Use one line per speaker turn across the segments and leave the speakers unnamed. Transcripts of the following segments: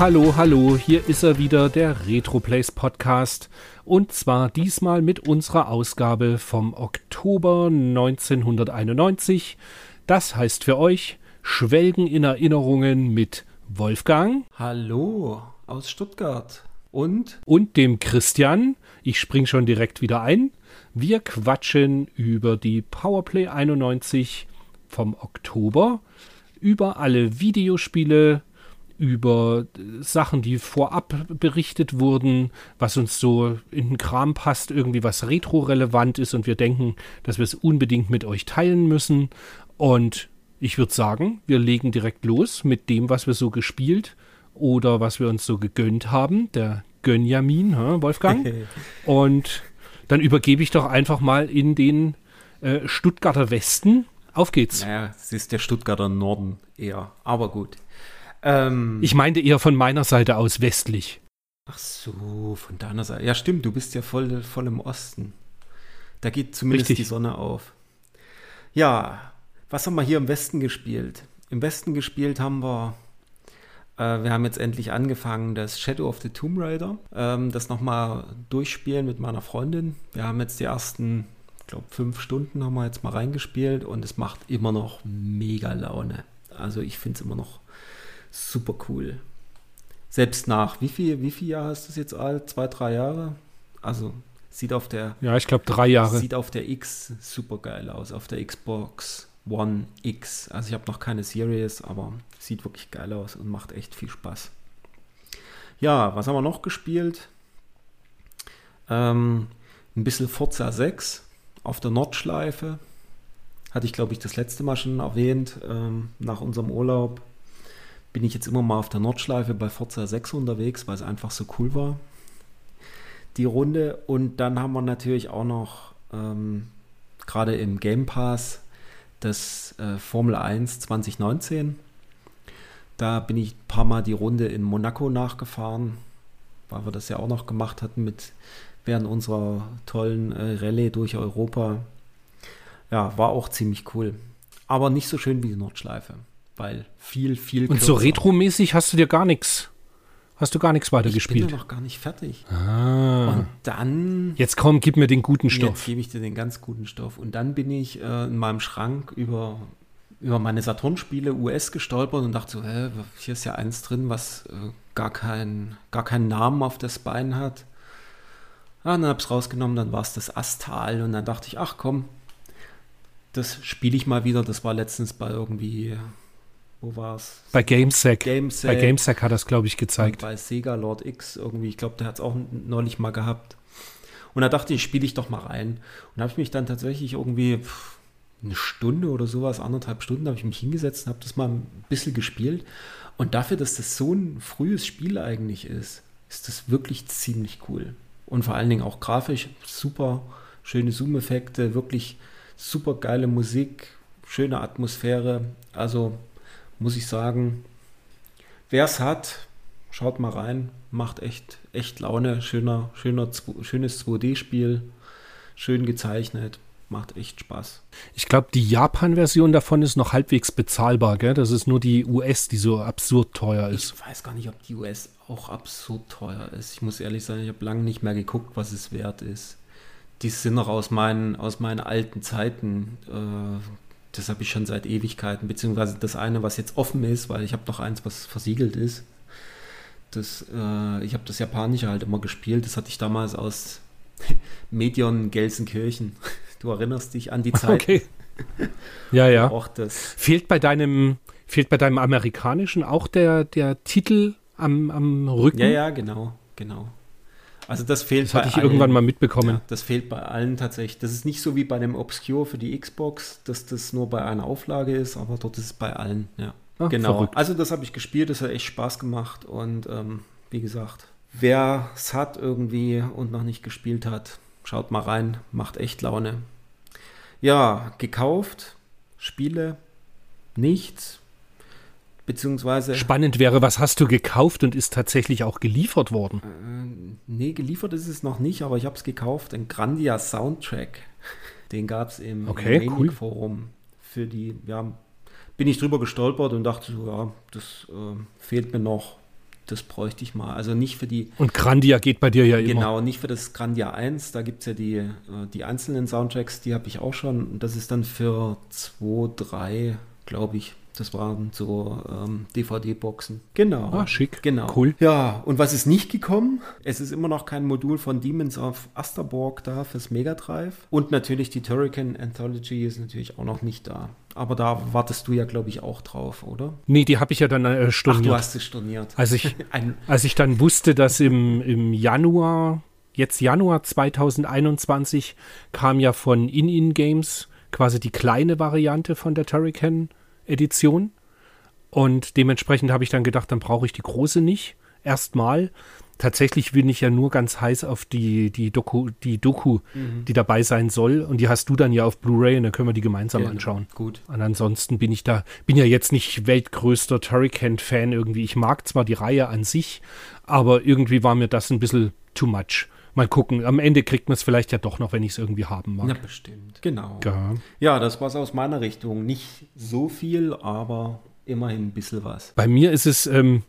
Hallo, hallo, hier ist er wieder, der RetroPlays Podcast. Und zwar diesmal mit unserer Ausgabe vom Oktober 1991. Das heißt für euch Schwelgen in Erinnerungen mit Wolfgang.
Hallo aus Stuttgart. Und?
Und dem Christian. Ich spring schon direkt wieder ein. Wir quatschen über die Powerplay 91 vom Oktober, über alle Videospiele, über Sachen, die vorab berichtet wurden, was uns so in den Kram passt, irgendwie was retro-relevant ist und wir denken, dass wir es unbedingt mit euch teilen müssen. Und ich würde sagen, wir legen direkt los mit dem, was wir so gespielt oder was wir uns so gegönnt haben. Der Gönjamin, Wolfgang. und dann übergebe ich doch einfach mal in den äh, Stuttgarter Westen. Auf geht's.
Naja, es ist der Stuttgarter Norden eher, aber gut.
Ähm, ich meinte eher von meiner Seite aus westlich.
Ach so, von deiner Seite. Ja, stimmt, du bist ja voll, voll im Osten. Da geht zumindest Richtig. die Sonne auf. Ja, was haben wir hier im Westen gespielt? Im Westen gespielt haben wir äh, wir haben jetzt endlich angefangen, das Shadow of the Tomb Raider, ähm, das nochmal durchspielen mit meiner Freundin. Wir haben jetzt die ersten, ich glaube, fünf Stunden haben wir jetzt mal reingespielt und es macht immer noch mega Laune. Also ich finde es immer noch super cool. Selbst nach, wie viel, wie viel Jahre ist das jetzt alt? Zwei, drei Jahre? Also sieht auf der.
Ja, ich glaube drei Jahre.
Sieht auf der X super geil aus, auf der Xbox One X. Also ich habe noch keine Series, aber sieht wirklich geil aus und macht echt viel Spaß. Ja, was haben wir noch gespielt? Ähm, ein bisschen Forza 6 auf der Nordschleife. Hatte ich, glaube ich, das letzte Mal schon erwähnt. Ähm, nach unserem Urlaub bin ich jetzt immer mal auf der Nordschleife bei Forza 6 unterwegs, weil es einfach so cool war. Die Runde. Und dann haben wir natürlich auch noch ähm, gerade im Game Pass das äh, Formel 1 2019. Da bin ich ein paar Mal die Runde in Monaco nachgefahren, weil wir das ja auch noch gemacht hatten mit während unserer tollen äh, Rallye durch Europa. Ja, war auch ziemlich cool. Aber nicht so schön wie die Nordschleife, weil viel, viel.
Und so retromäßig hast du dir gar nichts Hast du gar nichts weiter ich bin
noch gar nicht fertig.
Ah.
Und dann.
Jetzt komm, gib mir den guten Stoff.
Jetzt gebe ich dir den ganz guten Stoff. Und dann bin ich äh, in meinem Schrank über, über meine Saturn-Spiele US gestolpert und dachte so, hä, hier ist ja eins drin, was äh, gar, kein, gar keinen Namen auf das Bein hat. Ah, dann habe ich es rausgenommen, dann war es das Astal und dann dachte ich, ach komm, das spiele ich mal wieder. Das war letztens bei irgendwie wo war es?
Bei GameSec. GameSec. Bei GameSec hat er es, glaube ich, gezeigt.
bei Sega Lord X irgendwie. Ich glaube, der hat es auch neulich mal gehabt. Und da dachte ich, spiele ich doch mal rein. Und habe ich mich dann tatsächlich irgendwie eine Stunde oder sowas, anderthalb Stunden, habe ich mich hingesetzt und habe das mal ein bisschen gespielt. Und dafür, dass das so ein frühes Spiel eigentlich ist, ist das wirklich ziemlich cool. Und vor allen Dingen auch grafisch super schöne Zoom-Effekte, wirklich super geile Musik, schöne Atmosphäre. Also muss ich sagen, wer es hat, schaut mal rein, macht echt, echt Laune, schöner, schöner, schönes 2D-Spiel, schön gezeichnet, macht echt Spaß.
Ich glaube, die Japan-Version davon ist noch halbwegs bezahlbar, gell? Das ist nur die US, die so absurd teuer ist.
Ich weiß gar nicht, ob die US auch absurd teuer ist. Ich muss ehrlich sagen, ich habe lange nicht mehr geguckt, was es wert ist. Die sind noch aus meinen, aus meinen alten Zeiten. Äh, das habe ich schon seit Ewigkeiten, beziehungsweise das eine, was jetzt offen ist, weil ich habe noch eins, was versiegelt ist. Das, äh, ich habe das Japanische halt immer gespielt. Das hatte ich damals aus Medion Gelsenkirchen. Du erinnerst dich an die Zeit.
Okay. Ja, ja.
Auch das.
Fehlt bei deinem, fehlt bei deinem amerikanischen auch der, der Titel am, am Rücken?
Ja, ja, genau, genau. Also das fehlt
das hatte ich allen, irgendwann mal mitbekommen. Ja,
das fehlt bei allen tatsächlich. Das ist nicht so wie bei dem Obscure für die Xbox, dass das nur bei einer Auflage ist, aber dort ist es bei allen, ja. Ach, genau. Verrückt. Also das habe ich gespielt, das hat echt Spaß gemacht und ähm, wie gesagt, wer es hat irgendwie und noch nicht gespielt hat, schaut mal rein, macht echt Laune. Ja, gekauft, Spiele, nichts, Beziehungsweise.
Spannend wäre, was hast du gekauft und ist tatsächlich auch geliefert worden?
Äh, nee, geliefert ist es noch nicht, aber ich habe es gekauft. Ein Grandia Soundtrack. Den gab es im,
okay,
im
cool.
Forum für die, ja, bin ich drüber gestolpert und dachte so, ja, das äh, fehlt mir noch. Das bräuchte ich mal. Also nicht für die.
Und Grandia geht bei dir ja immer.
Genau, nicht für das Grandia 1. Da gibt es ja die, äh, die einzelnen Soundtracks, die habe ich auch schon. Das ist dann für 2, 3, glaube ich, das waren so ähm, DVD-Boxen. Genau.
Ah, schick.
Genau.
Cool.
Ja, und was ist nicht gekommen? Es ist immer noch kein Modul von Demons of Asterborg da fürs Mega Drive. Und natürlich die Turrican Anthology ist natürlich auch noch nicht da. Aber da wartest du ja, glaube ich, auch drauf, oder?
Nee, die habe ich ja dann äh, storniert.
Ach, du hast es storniert.
Als ich, als ich dann wusste, dass im, im Januar, jetzt Januar 2021, kam ja von In-In Games quasi die kleine Variante von der Turrican Edition. Und dementsprechend habe ich dann gedacht, dann brauche ich die große nicht. Erstmal. Tatsächlich bin ich ja nur ganz heiß auf die, die Doku, die, Doku mhm. die dabei sein soll. Und die hast du dann ja auf Blu-ray und dann können wir die gemeinsam genau. anschauen.
Gut.
Und ansonsten bin ich da, bin ja jetzt nicht weltgrößter Turrican-Fan irgendwie. Ich mag zwar die Reihe an sich, aber irgendwie war mir das ein bisschen too much. Mal gucken. Am Ende kriegt man es vielleicht ja doch noch, wenn ich es irgendwie haben mag.
Ja, bestimmt. Genau.
Ja,
ja das war es aus meiner Richtung. Nicht so viel, aber immerhin ein bisschen was.
Bei mir ist es, ähm,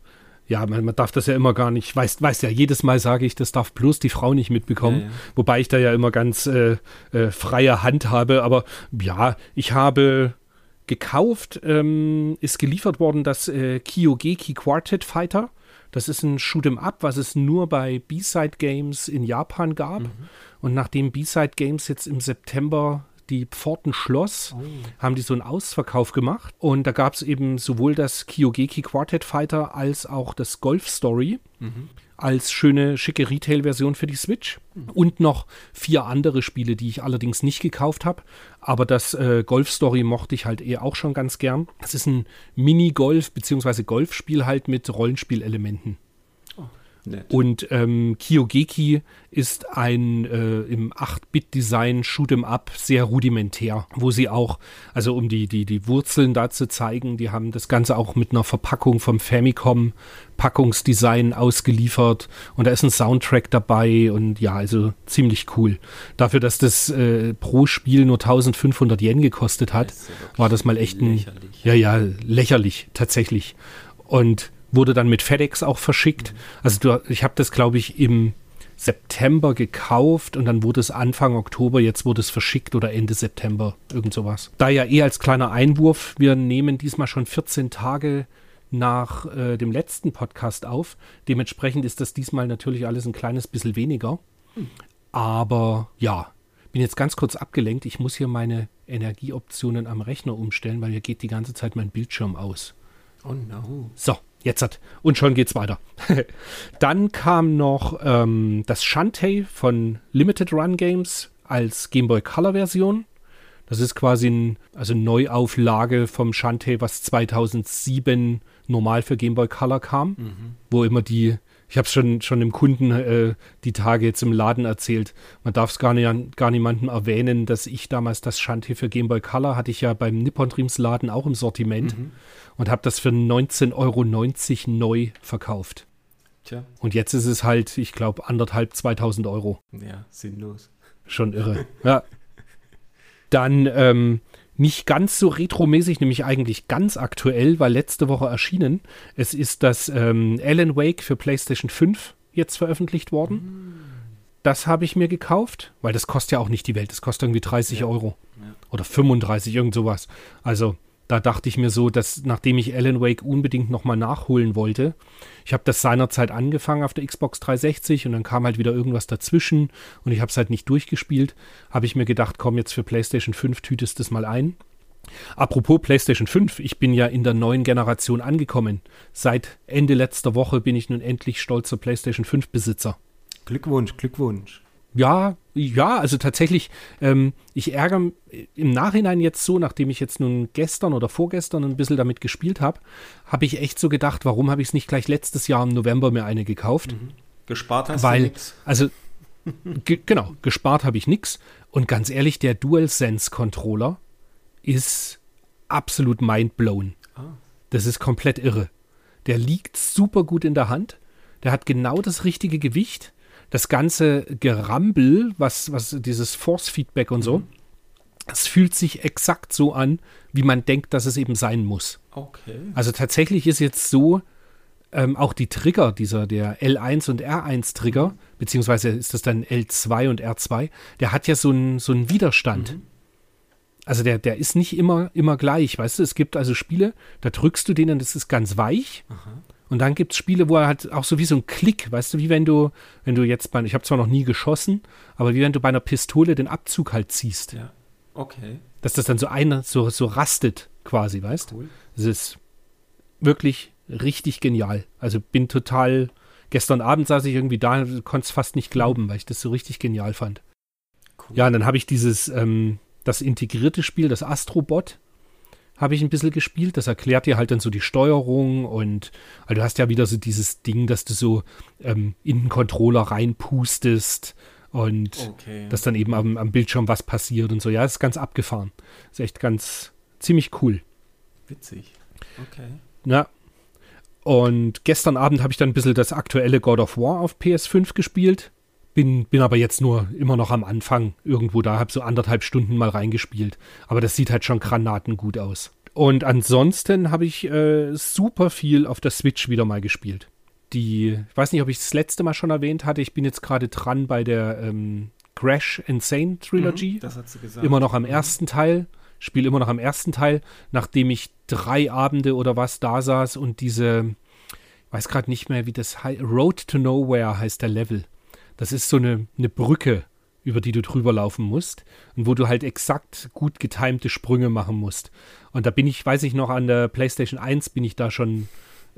ja, man, man, darf das ja immer gar nicht, weiß, weiß ja, jedes Mal sage ich, das darf bloß die Frau nicht mitbekommen, ja, ja. wobei ich da ja immer ganz äh, äh, freie Hand habe, aber ja, ich habe gekauft, ähm, ist geliefert worden das äh, Kyogeki Quartet Fighter. Das ist ein Shoot'em Up, was es nur bei B-Side Games in Japan gab. Mhm. Und nachdem B-Side Games jetzt im September die Pforten schloss, oh. haben die so einen Ausverkauf gemacht. Und da gab es eben sowohl das Kyogeki Quartet Fighter als auch das Golf Story. Mhm als schöne, schicke Retail-Version für die Switch. Mhm. Und noch vier andere Spiele, die ich allerdings nicht gekauft habe. Aber das äh, Golf Story mochte ich halt eh auch schon ganz gern. Das ist ein Mini-Golf- bzw. Golfspiel halt mit Rollenspielelementen. Nett. Und ähm, Kyogeki ist ein äh, im 8-Bit-Design Shoot'em Up sehr rudimentär, wo sie auch, also um die, die, die Wurzeln da zu zeigen, die haben das Ganze auch mit einer Verpackung vom Famicom Packungsdesign ausgeliefert und da ist ein Soundtrack dabei und ja, also ziemlich cool. Dafür, dass das äh, pro Spiel nur 1500 Yen gekostet hat, das ja war das mal echt ein, lächerlich. ja, ja, lächerlich, tatsächlich. Und wurde dann mit FedEx auch verschickt. Also du, ich habe das, glaube ich, im September gekauft und dann wurde es Anfang Oktober, jetzt wurde es verschickt oder Ende September, irgend sowas. Da ja eh als kleiner Einwurf, wir nehmen diesmal schon 14 Tage nach äh, dem letzten Podcast auf. Dementsprechend ist das diesmal natürlich alles ein kleines bisschen weniger. Aber ja, bin jetzt ganz kurz abgelenkt. Ich muss hier meine Energieoptionen am Rechner umstellen, weil hier geht die ganze Zeit mein Bildschirm aus.
Oh no.
So, Jetzt hat. Und schon geht's weiter. Dann kam noch ähm, das Shantae von Limited Run Games als Game Boy Color Version. Das ist quasi ein, also Neuauflage vom Shantae, was 2007 normal für Game Boy Color kam, mhm. wo immer die ich habe es schon, schon dem Kunden äh, die Tage jetzt im Laden erzählt. Man darf es gar, nicht, gar niemandem erwähnen, dass ich damals das Shanti für Game Boy Color hatte ich ja beim Nippon Dreams Laden auch im Sortiment mhm. und habe das für 19,90 Euro neu verkauft. Tja. Und jetzt ist es halt, ich glaube, anderthalb, 2000 Euro.
Ja, sinnlos.
Schon irre. ja. Dann ähm, nicht ganz so retromäßig, nämlich eigentlich ganz aktuell, weil letzte Woche erschienen. Es ist das ähm, Alan Wake für PlayStation 5 jetzt veröffentlicht worden. Mm. Das habe ich mir gekauft, weil das kostet ja auch nicht die Welt. Das kostet irgendwie 30 ja. Euro. Ja. Oder 35, irgend sowas. Also da dachte ich mir so, dass nachdem ich Alan Wake unbedingt nochmal nachholen wollte, ich habe das seinerzeit angefangen auf der Xbox 360 und dann kam halt wieder irgendwas dazwischen und ich habe es halt nicht durchgespielt, habe ich mir gedacht, komm jetzt für PlayStation 5 tütest das mal ein. Apropos PlayStation 5, ich bin ja in der neuen Generation angekommen. Seit Ende letzter Woche bin ich nun endlich stolzer PlayStation 5 Besitzer.
Glückwunsch, Glückwunsch.
Ja, ja, also tatsächlich, ähm, ich ärgere im Nachhinein jetzt so, nachdem ich jetzt nun gestern oder vorgestern ein bisschen damit gespielt habe, habe ich echt so gedacht, warum habe ich es nicht gleich letztes Jahr im November mir eine gekauft? Mhm.
Gespart hast
Weil, du nichts. Also, ge genau, gespart habe ich nichts. Und ganz ehrlich, der DualSense-Controller ist absolut mindblown. Ah. Das ist komplett irre. Der liegt super gut in der Hand. Der hat genau das richtige Gewicht das ganze Gerambel, was, was dieses Force-Feedback und so, mhm. Es fühlt sich exakt so an, wie man denkt, dass es eben sein muss.
Okay.
Also tatsächlich ist jetzt so, ähm, auch die Trigger, dieser der L1 und R1 Trigger, beziehungsweise ist das dann L2 und R2, der hat ja so einen so einen Widerstand.
Mhm.
Also der, der ist nicht immer, immer gleich, weißt du? Es gibt also Spiele, da drückst du den und das ist ganz weich.
Aha.
Und dann gibt es Spiele, wo er halt auch so wie so ein Klick, weißt du, wie wenn du, wenn du jetzt bei, ich habe zwar noch nie geschossen, aber wie wenn du bei einer Pistole den Abzug halt ziehst.
Ja. Okay.
Dass das dann so einer so, so rastet, quasi, weißt du?
Cool.
Es ist wirklich richtig genial. Also bin total. Gestern Abend saß ich irgendwie da und konnte es fast nicht glauben, weil ich das so richtig genial fand.
Cool.
Ja, und dann habe ich dieses, ähm, das integrierte Spiel, das Astrobot, habe ich ein bisschen gespielt. Das erklärt dir halt dann so die Steuerung und also du hast ja wieder so dieses Ding, dass du so ähm, in den Controller reinpustest und
Okay.
dass dann eben am, am Bildschirm was passiert und so. Ja, ist ganz abgefahren. Ist echt ganz ziemlich cool.
Witzig. Okay.
Ja. Und gestern Abend habe ich dann ein bisschen das aktuelle God of War auf PS5 gespielt. Bin, bin aber jetzt nur immer noch am Anfang irgendwo da, habe so anderthalb Stunden mal reingespielt. Aber das sieht halt schon granatengut aus. Und ansonsten habe ich äh, super viel auf der Switch wieder mal gespielt. Die, ich weiß nicht, ob ich das letzte Mal schon erwähnt hatte, ich bin jetzt gerade dran bei der ähm, Crash Insane Trilogy
Mhm, Das hat sie gesagt.
immer noch am
Mhm.
ersten Teil, spiele immer noch am ersten Teil, nachdem ich drei Abende oder was da saß und diese, ich weiß gerade nicht mehr, wie das heißt, Road to Nowhere heißt der Level. Das ist so eine, eine Brücke, über die du drüber laufen musst und wo du halt exakt gut getimte Sprünge machen musst. Und da bin ich, weiß ich noch, an der PlayStation 1 bin ich da schon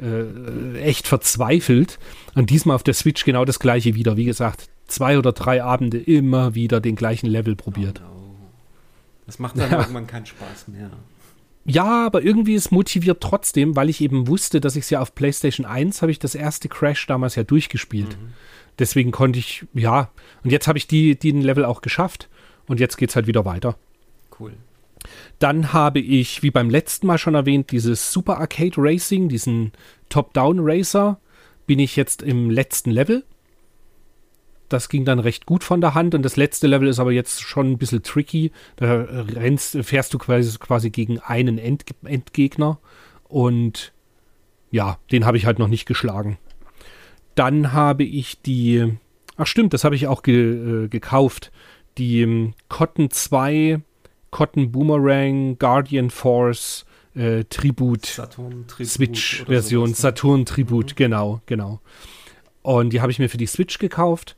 äh, echt verzweifelt. Und diesmal auf der Switch genau das gleiche wieder. Wie gesagt, zwei oder drei Abende immer wieder den gleichen Level probiert.
Oh, no. Das macht dann
Ja.
irgendwann keinen Spaß mehr.
Ja, aber irgendwie ist motiviert trotzdem, weil ich eben wusste, dass ich es ja auf PlayStation 1 habe ich das erste Crash damals ja durchgespielt. Deswegen konnte ich, ja, und jetzt habe ich die, den Level auch geschafft und jetzt geht es halt wieder weiter.
Cool.
Dann habe ich, wie beim letzten Mal schon erwähnt, dieses Super Arcade Racing, diesen Top-Down Racer, bin ich jetzt im letzten Level. Das ging dann recht gut von der Hand und das letzte Level ist aber jetzt schon ein bisschen tricky. Da rennst, fährst du quasi, quasi gegen einen End, Endgegner und ja, den habe ich halt noch nicht geschlagen. Dann habe ich die, ach stimmt, das habe ich auch ge, äh, gekauft, die ähm, Cotton 2 Cotton Boomerang Guardian Force äh, Tribut
Saturn Tribut
Switch-Version,
sowas, ne?
Saturn Tribut, genau, genau. Und die habe ich mir für die Switch gekauft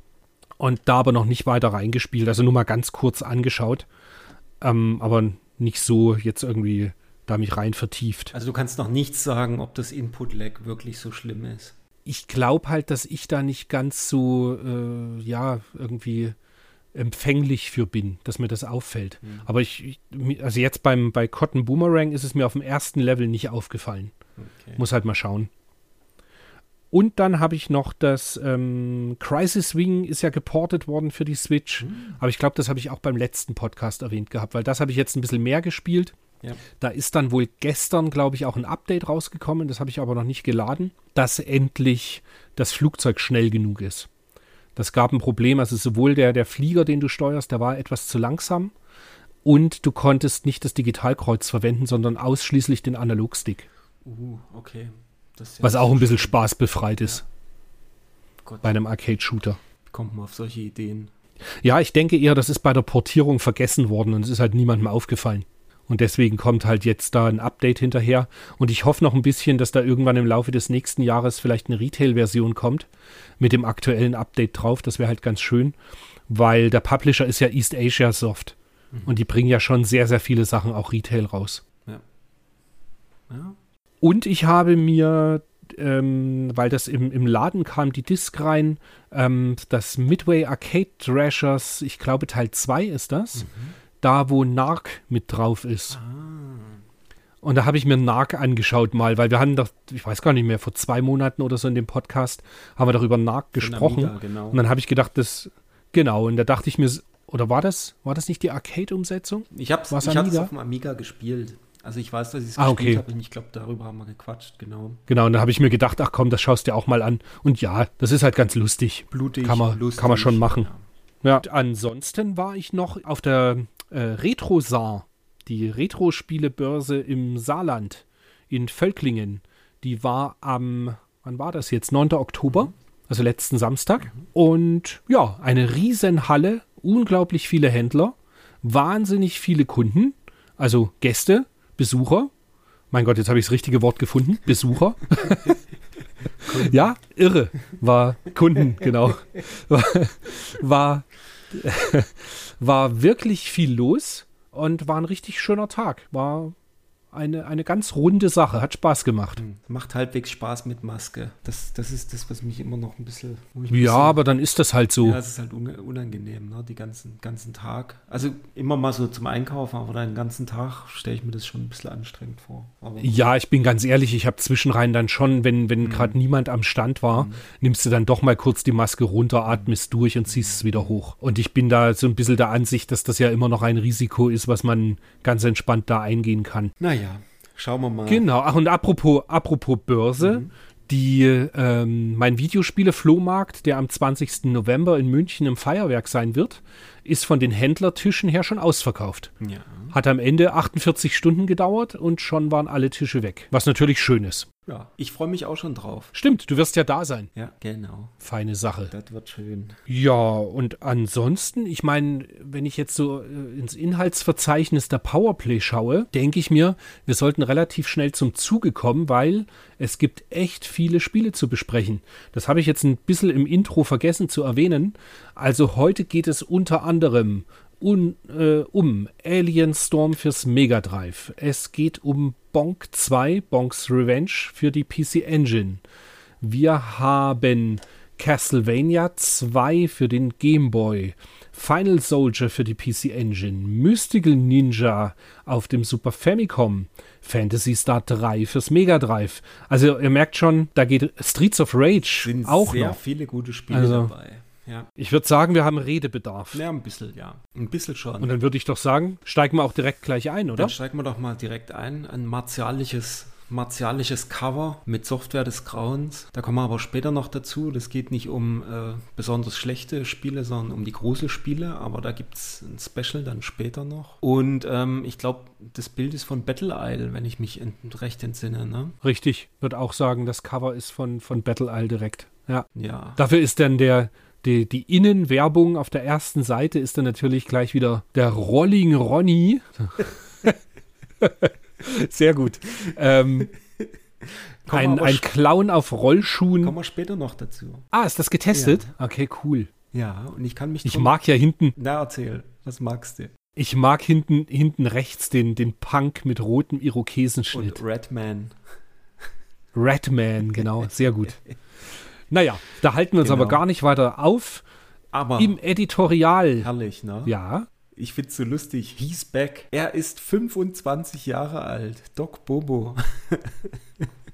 und da aber noch nicht weiter reingespielt, also nur mal ganz kurz angeschaut, ähm, aber nicht so jetzt irgendwie da mich rein vertieft.
Also du kannst noch nichts sagen, ob das Input-Lag wirklich so schlimm ist.
Ich glaube halt, dass ich da nicht ganz so, äh, ja, irgendwie empfänglich für bin, dass mir das auffällt.
Mhm.
Aber ich, also jetzt beim, bei Cotton Boomerang ist es mir auf dem ersten Level nicht aufgefallen.
Okay.
Muss halt mal schauen. Und dann habe ich noch das ähm, Crisis Wing ist ja geportet worden für die Switch.
Hm.
Aber ich glaube, das habe ich auch beim letzten Podcast erwähnt gehabt, weil das habe ich jetzt ein bisschen mehr gespielt.
Ja.
Da ist dann wohl gestern, glaube ich, auch ein Update rausgekommen, das habe ich aber noch nicht geladen, dass endlich das Flugzeug schnell genug ist. Das gab ein Problem, also sowohl der, der Flieger, den du steuerst, der war etwas zu langsam und du konntest nicht das Digitalkreuz verwenden, sondern ausschließlich den Analogstick,
Uh, okay. Ja
was auch ein bisschen
schlimm.
spaßbefreit ist
Gott,
bei einem Arcade-Shooter.
kommt man auf solche Ideen?
Ja, ich denke eher, das ist bei der Portierung vergessen worden und es ist halt niemandem aufgefallen. Und deswegen kommt halt jetzt da ein Update hinterher. Und ich hoffe noch ein bisschen, dass da irgendwann im Laufe des nächsten Jahres vielleicht eine Retail-Version kommt mit dem aktuellen Update drauf. Das wäre halt ganz schön, weil der Publisher ist ja East Asia Soft. Und die bringen ja schon sehr, sehr viele Sachen auch Retail raus.
Ja?
Und ich habe mir, ähm, weil das im, im Laden kam, die Disc rein, ähm, das Midway Arcade Thrashers, ich glaube Teil 2 ist das, da wo Narc mit drauf ist.
Ah,
Und da habe ich mir Narc angeschaut mal, weil wir hatten doch, ich weiß gar nicht mehr, vor zwei Monaten oder so in dem Podcast, haben wir doch über Narc gesprochen.
Amiga, genau.
Und dann habe ich gedacht, das, genau, und da dachte ich mir, oder war das, war das nicht die Arcade-Umsetzung?
Ich habe es auf dem Amiga gespielt. Also ich weiß, dass ich es
Ah,
gespielt
okay.
habe und ich glaube, darüber haben wir gequatscht, genau.
Genau, und da habe ich mir gedacht, ach komm, das schaust du dir auch mal an. Und ja, das ist halt ganz lustig.
Blutig,
Kann man-
lustig.
kann man schon machen.
Ja.
Ja. Und ansonsten war ich noch auf der äh, Retrosar, die Retro-Spielebörse im Saarland in Völklingen, die war am, wann war das jetzt? 9. Oktober, also letzten Samstag. Und ja, eine Riesenhalle, unglaublich viele Händler, wahnsinnig viele Kunden, also Gäste, Besucher. Mein Gott, jetzt habe ich das richtige Wort gefunden. Besucher. ja, irre. War Kunden, genau. War, war, wirklich viel los und war ein richtig schöner Tag. War eine, eine ganz runde Sache. Hat Spaß gemacht.
Macht halbwegs Spaß mit Maske. Das, das ist das, was mich immer noch ein bisschen.
Ja,
bisschen-
aber dann ist das halt so.
Ja, es ist halt un- unangenehm, ne? Die ganzen, ganzen Tag. Also immer mal so zum Einkaufen, aber den ganzen Tag stelle ich mir das schon ein bisschen anstrengend vor. Aber
Ja, ich bin ganz ehrlich, ich habe zwischenrein dann schon, wenn, wenn gerade niemand am Stand war, nimmst du dann doch mal kurz die Maske runter, atmest durch und ziehst es wieder hoch. Und ich bin da so ein bisschen der Ansicht, dass das ja immer noch ein Risiko ist, was man ganz entspannt da eingehen kann.
naja, schauen wir mal.
Genau, ach und apropos, apropos Börse, die, ähm, mein Videospiele-Flohmarkt, der am 20. November in München im Feuerwerk sein wird, ist von den Händlertischen her schon ausverkauft.
Ja.
Hat am Ende 48 Stunden gedauert und schon waren alle Tische weg. Was natürlich schön ist.
ja, ich freue mich auch schon drauf.
Stimmt, du wirst ja da sein.
Ja, genau.
Feine Sache.
Das wird schön.
Ja, und ansonsten, ich meine, wenn ich jetzt so äh, ins Inhaltsverzeichnis der Powerplay schaue, denke ich mir, wir sollten relativ schnell zum Zuge kommen, weil es gibt echt viele Spiele zu besprechen. Das habe ich jetzt ein bisschen im Intro vergessen zu erwähnen. Also heute geht es unter anderem un, äh, um Alien Storm fürs Mega Drive. Es geht um Bonk 2, Bonks Revenge für die PC Engine. Wir haben Castlevania 2 für den Game Boy, Final Soldier für die PC Engine, Mystical Ninja auf dem Super Famicom, Fantasy Star 3 fürs Mega Drive. Also ihr merkt schon, da geht Streets of Rage
Sind
auch
sehr
noch.
viele gute Spiele
Also-
dabei. Ja.
Ich würde sagen, wir haben Redebedarf.
ja, ein bisschen, ja. Ein bisschen schon.
Und dann würde ich doch sagen, steigen wir auch direkt gleich ein, oder?
Dann steigen wir doch mal direkt ein. Ein martialisches, martialisches Cover mit Software des Grauens. Da kommen wir aber später noch dazu. Das geht nicht um äh, besonders schlechte Spiele, sondern um die Gruselspiele. Aber da gibt es ein Special dann später noch. Und ähm, ich glaube, das Bild ist von Battle Isle, wenn ich mich recht entsinne. Ne?
Richtig, würde auch sagen, das Cover ist von, von Battle Isle direkt. Ja.
Ja.
Dafür ist dann der, die, die Innenwerbung auf der ersten Seite ist dann natürlich gleich wieder der Rolling Ronny. Sehr gut. Ähm, ein, ein Clown auf Rollschuhen.
Kommen wir später noch dazu.
Ah, ist das getestet? Okay, cool.
Ja, und ich kann mich.
Ich mag ja hinten,
Na, erzähl. Was magst du?
ich mag hinten, hinten rechts den, den Punk mit rotem Irokesenschnitt.
Und Redman.
Ratman, genau, sehr gut. Naja, da halten wir uns
Genau.
aber gar nicht weiter auf.
Aber
Im Editorial.
herrlich, ne?
Ja,
Ich find's so lustig. He's back. Er ist 25 Jahre alt. Doc Bobo.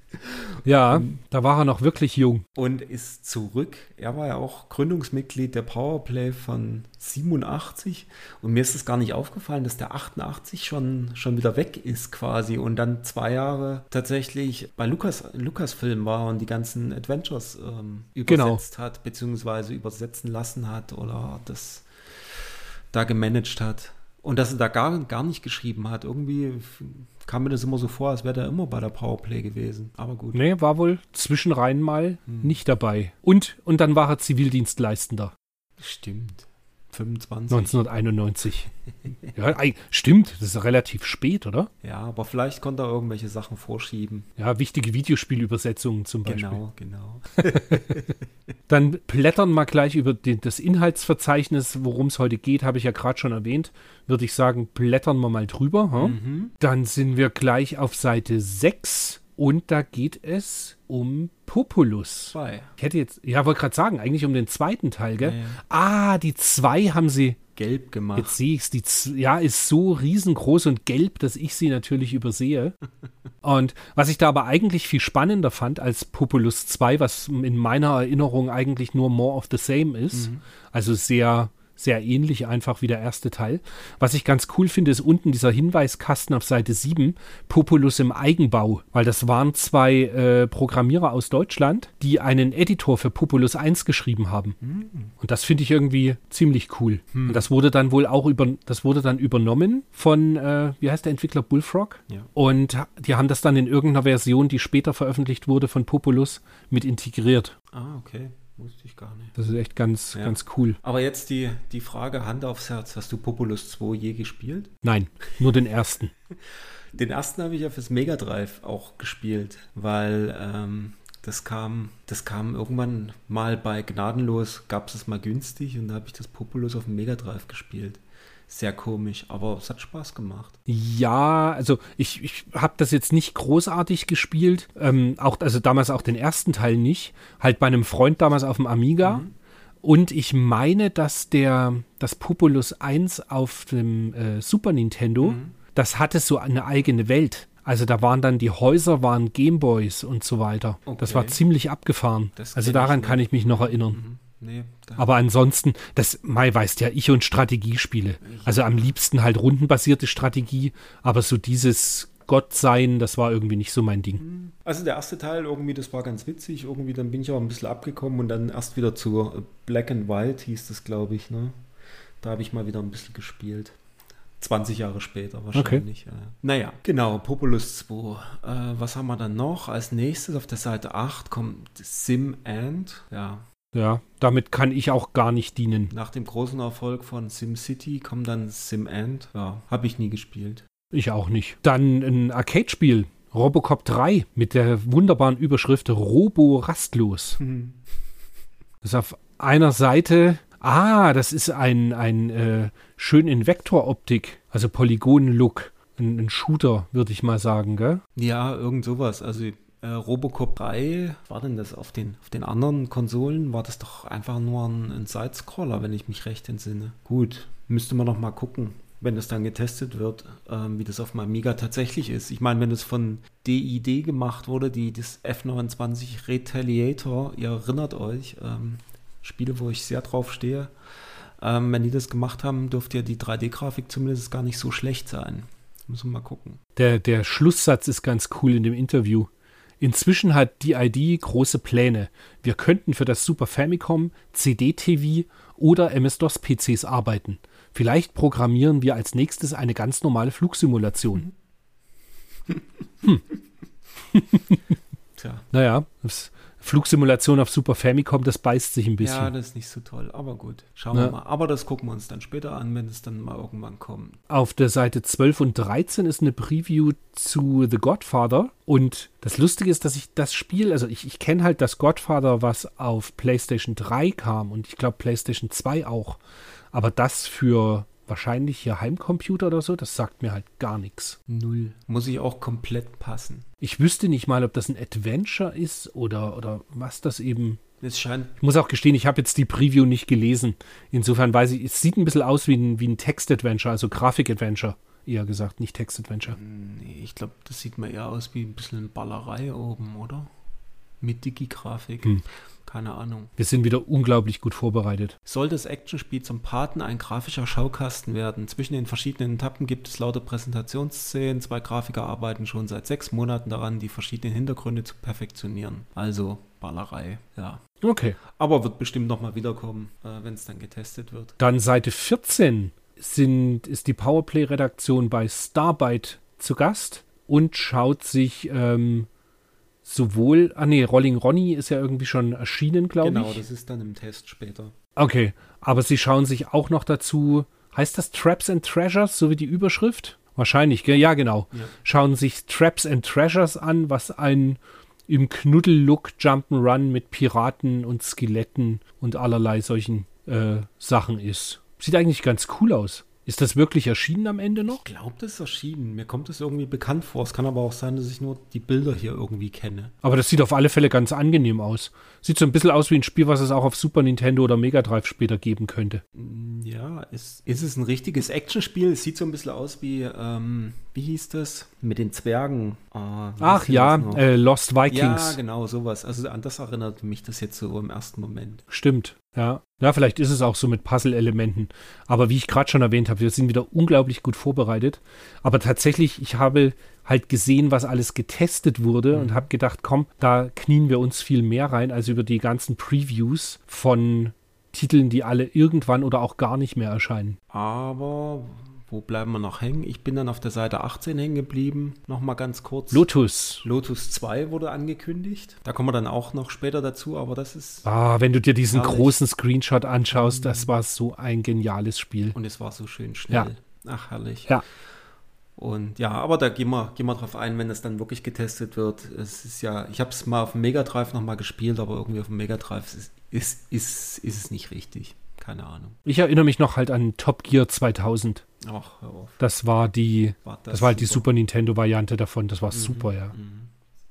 ja, da war er noch wirklich jung.
Und ist zurück. Er war ja auch Gründungsmitglied der Powerplay von 87. Und mir ist es gar nicht aufgefallen, dass der 88 schon, schon wieder weg ist quasi. Und dann zwei Jahre tatsächlich bei Lukas, Lucasfilm war und die ganzen Adventures ähm,
Genau.
übersetzt hat, beziehungsweise übersetzen lassen hat oder das da gemanagt hat. Und dass er da gar, gar nicht geschrieben hat. Irgendwie kam mir das immer so vor, als wäre er immer bei der Powerplay gewesen. Aber gut.
Nee, war wohl zwischenrein mal
Hm.
nicht dabei. Und, und dann war er Zivildienstleistender.
Stimmt. 25.
1991. ja, stimmt, das ist relativ spät, oder?
Ja, aber vielleicht konnte er irgendwelche Sachen vorschieben.
Ja, wichtige Videospielübersetzungen zum Beispiel.
Genau, genau.
Dann blättern wir gleich über den, das Inhaltsverzeichnis, worum es heute geht, habe ich ja gerade schon erwähnt. Würde ich sagen, blättern wir mal drüber. hm?
Mhm.
Dann sind wir gleich auf Seite 6 und da geht es um Populus.
Zwei.
Ich hätte jetzt, ja, wollte gerade sagen, eigentlich um den zweiten Teil, gell?
Ja, ja.
Ah, die zwei haben sie,
Gelb gemacht.
jetzt sehe ich es, die, z- ja, ist so riesengroß und gelb, dass ich sie natürlich übersehe. und was ich da aber eigentlich viel spannender fand als Populus 2, was in meiner Erinnerung eigentlich nur more of the same ist, also sehr, sehr ähnlich einfach wie der erste Teil. Was ich ganz cool finde, ist unten dieser Hinweiskasten auf Seite 7, Populus im Eigenbau, weil das waren zwei äh, Programmierer aus Deutschland, die einen Editor für Populus 1 geschrieben haben. Mhm. Und das finde ich irgendwie ziemlich cool. Mhm. Und das wurde dann wohl auch über, das wurde dann übernommen von, äh, wie heißt der Entwickler, Bullfrog? Ja. Und die haben das dann in irgendeiner Version, die später veröffentlicht wurde von Populus, mit integriert.
Ah, okay. Wusste ich gar nicht.
Das ist echt ganz, ja. ganz cool.
Aber jetzt die, die Frage Hand aufs Herz. Hast du Populus 2 je gespielt?
Nein, nur den ersten.
den ersten habe ich ja fürs Mega Drive auch gespielt, weil ähm, das kam, das kam irgendwann mal bei Gnadenlos, gab es es mal günstig und da habe ich das Populus auf dem Mega Drive gespielt sehr komisch, aber es hat Spaß gemacht.
Ja, also ich, ich habe das jetzt nicht großartig gespielt, ähm, auch, also damals auch den ersten Teil nicht, halt bei einem Freund damals auf dem Amiga. Mhm. Und ich meine, dass der, das Populus 1 auf dem äh, Super Nintendo, mhm. das hatte so eine eigene Welt. Also da waren dann die Häuser, waren Gameboys und so weiter. Okay. Das war ziemlich abgefahren. Also daran kann ich mich noch erinnern. Mhm. Nee, Aber ansonsten, das Mai weißt ja, ich und Strategiespiele. Also am liebsten halt rundenbasierte Strategie, aber so dieses Gottsein, das war irgendwie nicht so mein Ding. Hm.
Also der erste Teil irgendwie, das war ganz witzig. Irgendwie, dann bin ich auch ein bisschen abgekommen und dann erst wieder zu Black and White hieß das, glaube ich. Ne? Da habe ich mal wieder ein bisschen gespielt. 20 Jahre später wahrscheinlich. Okay. Naja, genau, Populus 2. Äh, was haben wir dann noch? Als nächstes auf der Seite 8 kommt Sim and. Ja,
ja, damit kann ich auch gar nicht dienen.
Nach dem großen Erfolg von SimCity kommt dann SimEnd. Ja, habe ich nie gespielt.
Ich auch nicht. Dann ein Arcade-Spiel. Robocop 3 mit der wunderbaren Überschrift Robo rastlos. Mhm. Das ist auf einer Seite. Ah, das ist ein, ein äh, schön in Vektoroptik, also Polygon-Look. Ein, ein Shooter, würde ich mal sagen, gell?
Ja, irgend sowas. Also äh, Robocop 3, war denn das auf den, auf den anderen Konsolen? War das doch einfach nur ein, ein Sidescroller, wenn ich mich recht entsinne. Gut, müsste man noch mal gucken, wenn das dann getestet wird, ähm, wie das auf meinem Amiga tatsächlich ist. Ich meine, wenn es von DID gemacht wurde, die das F29 Retaliator, ihr erinnert euch, ähm, Spiele, wo ich sehr drauf stehe, ähm, wenn die das gemacht haben, dürfte ja die 3D-Grafik zumindest gar nicht so schlecht sein. Müssen wir mal gucken.
Der, der Schlusssatz ist ganz cool in dem Interview. Inzwischen hat DID große Pläne. Wir könnten für das Super Famicom, CD-TV oder MS-DOS-PCs arbeiten. Vielleicht programmieren wir als nächstes eine ganz normale Flugsimulation. Hm. Tja. Naja, das Flugsimulation auf Super Famicom, das beißt sich ein bisschen. Ja,
das ist nicht so toll, aber gut. Schauen ja. wir mal. Aber das gucken wir uns dann später an, wenn es dann mal irgendwann kommt.
Auf der Seite 12 und 13 ist eine Preview zu The Godfather. Und das Lustige ist, dass ich das Spiel, also ich, ich kenne halt das Godfather, was auf PlayStation 3 kam und ich glaube PlayStation 2 auch. Aber das für wahrscheinlich hier Heimcomputer oder so, das sagt mir halt gar nichts.
Null. Muss ich auch komplett passen.
Ich wüsste nicht mal, ob das ein Adventure ist oder, oder was das eben.
Es scheint.
Ich muss auch gestehen, ich habe jetzt die Preview nicht gelesen. Insofern weiß ich, es sieht ein bisschen aus wie ein, wie ein Text-Adventure, also Grafik-Adventure. Eher gesagt, nicht Text-Adventure.
Nee, ich glaube, das sieht mir eher aus wie ein bisschen Ballerei oben, oder? Mit Digi-Grafik. Hm. Keine Ahnung.
Wir sind wieder unglaublich gut vorbereitet.
Soll das Actionspiel zum Paten ein grafischer Schaukasten werden? Zwischen den verschiedenen Etappen gibt es lauter Präsentationsszenen. Zwei Grafiker arbeiten schon seit sechs Monaten daran, die verschiedenen Hintergründe zu perfektionieren. Also Ballerei, ja.
Okay.
Aber wird bestimmt nochmal wiederkommen, äh, wenn es dann getestet wird.
Dann Seite 14 sind, ist die Powerplay-Redaktion bei Starbyte zu Gast und schaut sich ähm, sowohl, ah nee, Rolling Ronny ist ja irgendwie schon erschienen, glaube genau,
ich. Genau, das ist dann im Test später.
Okay, aber sie schauen sich auch noch dazu, heißt das Traps and Treasures, so wie die Überschrift? Wahrscheinlich, ja genau. Ja. Schauen sich Traps and Treasures an, was ein im Knuddel-Look Jump'n'Run mit Piraten und Skeletten und allerlei solchen äh, Sachen ist. Sieht eigentlich ganz cool aus. Ist das wirklich erschienen am Ende noch?
Ich glaube, das ist erschienen. Mir kommt das irgendwie bekannt vor. Es kann aber auch sein, dass ich nur die Bilder hier irgendwie kenne.
Aber das sieht auf alle Fälle ganz angenehm aus. Sieht so ein bisschen aus wie ein Spiel, was es auch auf Super Nintendo oder Mega Drive später geben könnte.
Mm, Ja, ist, ist es ein richtiges Actionspiel? Es sieht so ein bisschen aus wie, ähm, wie hieß das? Mit den Zwergen.
Äh, Ach ja, äh, Lost Vikings. Ja,
genau, sowas. Also an das erinnert mich das jetzt so im ersten Moment.
Stimmt, ja. Ja, vielleicht ist es auch so mit Puzzle-Elementen. Aber wie ich gerade schon erwähnt habe, wir sind wieder unglaublich gut vorbereitet. Aber tatsächlich, ich habe halt gesehen, was alles getestet wurde mhm. und habe gedacht, komm, da knien wir uns viel mehr rein als über die ganzen Previews von Titeln, die alle irgendwann oder auch gar nicht mehr erscheinen.
Aber wo bleiben wir noch hängen? Ich bin dann auf der Seite 18 hängen geblieben. Nochmal ganz kurz.
Lotus.
Lotus 2 wurde angekündigt. Da kommen wir dann auch noch später dazu, aber das ist.
Ah, wenn du dir diesen herrlich. großen Screenshot anschaust, das war so ein geniales Spiel.
Und es war so schön schnell.
Ja.
Ach, herrlich.
Ja.
Und ja, aber da gehen wir, gehen wir drauf ein, wenn es dann wirklich getestet wird. Es ist ja, ich habe es mal auf dem Mega Drive nochmal gespielt, aber irgendwie auf dem Mega Drive ist, ist, ist, ist es nicht richtig. Keine Ahnung.
Ich erinnere mich noch halt an Top Gear 2000.
Ach, hör auf.
Das war die, war das, das, war halt die Super Nintendo-Variante davon. Das war mhm, super, ja. Mhm.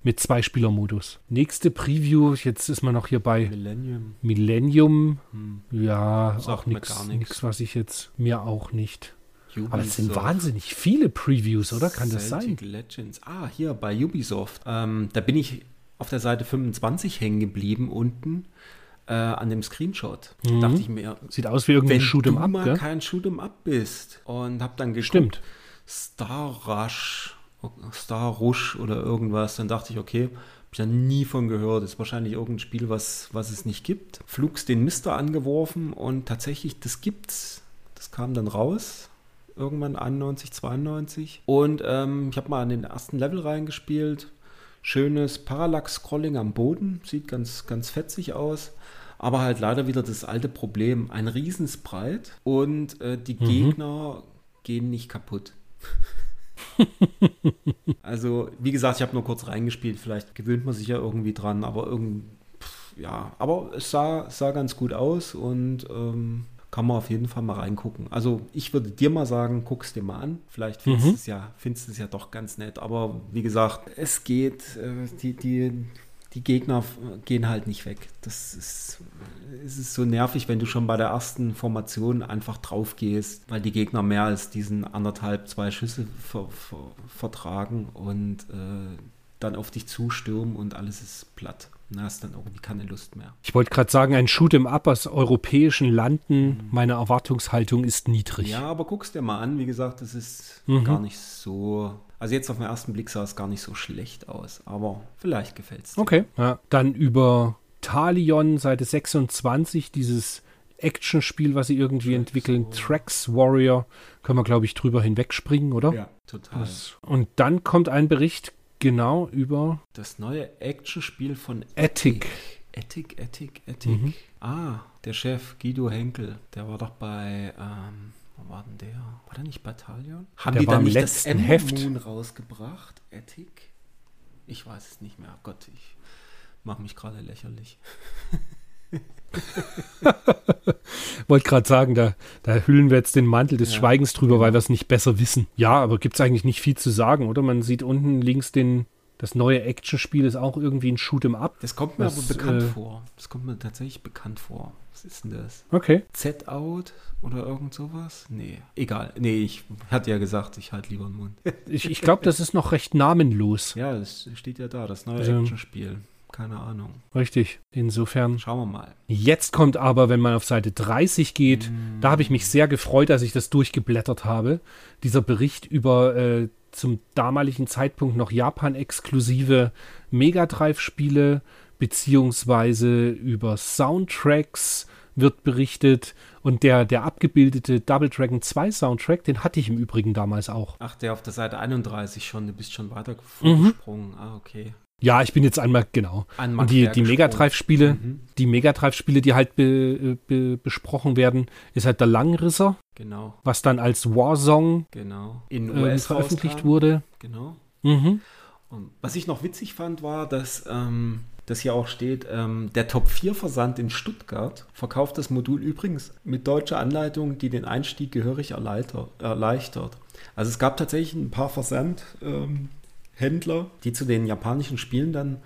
Mit Zwei-Spieler-Modus. Nächste Preview, jetzt ist man noch hier bei
Millennium.
Millennium. Hm. Ja, Sagt auch nichts, was ich jetzt mir auch nicht. Ubisoft. Aber es sind wahnsinnig viele Previews, oder? Kann Celtic das sein?
Legends. Ah, hier bei Ubisoft. Ähm, da bin ich auf der Seite 25 hängen geblieben unten äh, an dem Screenshot.
Mhm. dachte ich mir, sieht aus wie irgendein Shoot'em Up,
mal gell? kein Shoot'em Up bist und hab dann
geguckt, Stimmt.
Star Rush, Star Rush oder irgendwas, dann dachte ich, okay, hab ich ja nie von gehört. Ist wahrscheinlich irgendein Spiel, was, was es nicht gibt. Flugs den Mister angeworfen und tatsächlich, das gibt's. Das kam dann raus irgendwann 91, 92. Und ähm, ich habe mal an den ersten Level reingespielt. Schönes Parallax-Scrolling am Boden, sieht ganz, ganz fetzig aus. Aber halt leider wieder das alte Problem, ein Riesenspreit und äh, die mhm. Gegner gehen nicht kaputt. also, wie gesagt, ich habe nur kurz reingespielt, vielleicht gewöhnt man sich ja irgendwie dran, aber irgendwie, ja, aber es sah, sah ganz gut aus und ähm, kann man auf jeden Fall mal reingucken. Also ich würde dir mal sagen, guck es dir mal an. Vielleicht findest mhm. du es ja, findest es ja doch ganz nett. Aber wie gesagt, es geht, äh, die, die, die Gegner gehen halt nicht weg. Das ist, es ist so nervig, wenn du schon bei der ersten Formation einfach drauf gehst, weil die Gegner mehr als diesen anderthalb, zwei Schüsse ver, ver, vertragen und äh, dann auf dich zustürmen und alles ist platt. Na, hast dann irgendwie keine Lust mehr.
Ich wollte gerade sagen, ein Shoot'em Up aus europäischen Landen, mhm. meine Erwartungshaltung ist niedrig.
Ja, aber guck's dir mal an, wie gesagt, das ist mhm. gar nicht so. Also jetzt auf den ersten Blick sah es gar nicht so schlecht aus, aber vielleicht gefällt es
dir. Okay, ja. Dann über Talion, Seite 26, dieses Actionspiel, was sie irgendwie Tracks entwickeln, Warrior. Tracks Warrior, können wir, glaube ich, drüber hinwegspringen, oder?
Ja, total. Das,
und dann kommt ein Bericht Genau, über.
Das neue Actionspiel von
Ethic.
Ethic, Ethic, Ethic. Mhm. Ah, der Chef Guido Henkel, der war doch bei, ähm, wo war denn der? War der nicht bei Talion?
Haben der die dann nicht das
Heft Moon rausgebracht? Ethic? Ich weiß es nicht mehr. Oh Gott, ich mache mich gerade lächerlich.
Wollte gerade sagen, da, da hüllen wir jetzt den Mantel des ja, Schweigens drüber, genau. weil wir es nicht besser wissen. Ja, aber gibt es eigentlich nicht viel zu sagen, oder? Man sieht unten links den, das neue Actionspiel ist auch irgendwie ein Shoot'em Up.
Das kommt mir das, aber bekannt äh, vor. Das kommt mir tatsächlich bekannt vor. Was ist denn das?
Okay.
Z-Out oder irgend sowas? Nee, egal. Nee, ich hatte ja gesagt, ich halte lieber den Mund.
ich ich glaube, das ist noch recht namenlos.
Ja, das steht ja da, das neue also, Actionspiel keine Ahnung.
Richtig, insofern.
Schauen wir mal.
Jetzt kommt aber, wenn man auf Seite 30 geht, mm. da habe ich mich sehr gefreut, dass ich das durchgeblättert habe. Dieser Bericht über äh, zum damaligen Zeitpunkt noch Japan-exklusive Mega Drive-Spiele, beziehungsweise über Soundtracks wird berichtet. Und der, der abgebildete Double Dragon 2 Soundtrack, den hatte ich im Übrigen damals auch.
Ach, der auf der Seite 31 schon, du bist schon weiter vorgesprungen. Mhm. Ah, okay.
Ja, ich bin jetzt einmal, genau. Einmal und die, die Mega Drive-Spiele, mhm. die Mega Drive-Spiele, die halt be, be, besprochen werden, ist halt der Langrisser.
Genau.
Was dann als Warsong
genau.
in äh, US veröffentlicht rauskam. wurde.
Genau.
Mhm.
Und was ich noch witzig fand, war, dass ähm, das hier auch steht, ähm, der Top 4 Versand in Stuttgart verkauft das Modul übrigens mit deutscher Anleitung, die den Einstieg gehörig erleichtert. Also es gab tatsächlich ein paar Versand. Ähm, Händler, die zu den japanischen Spielen dann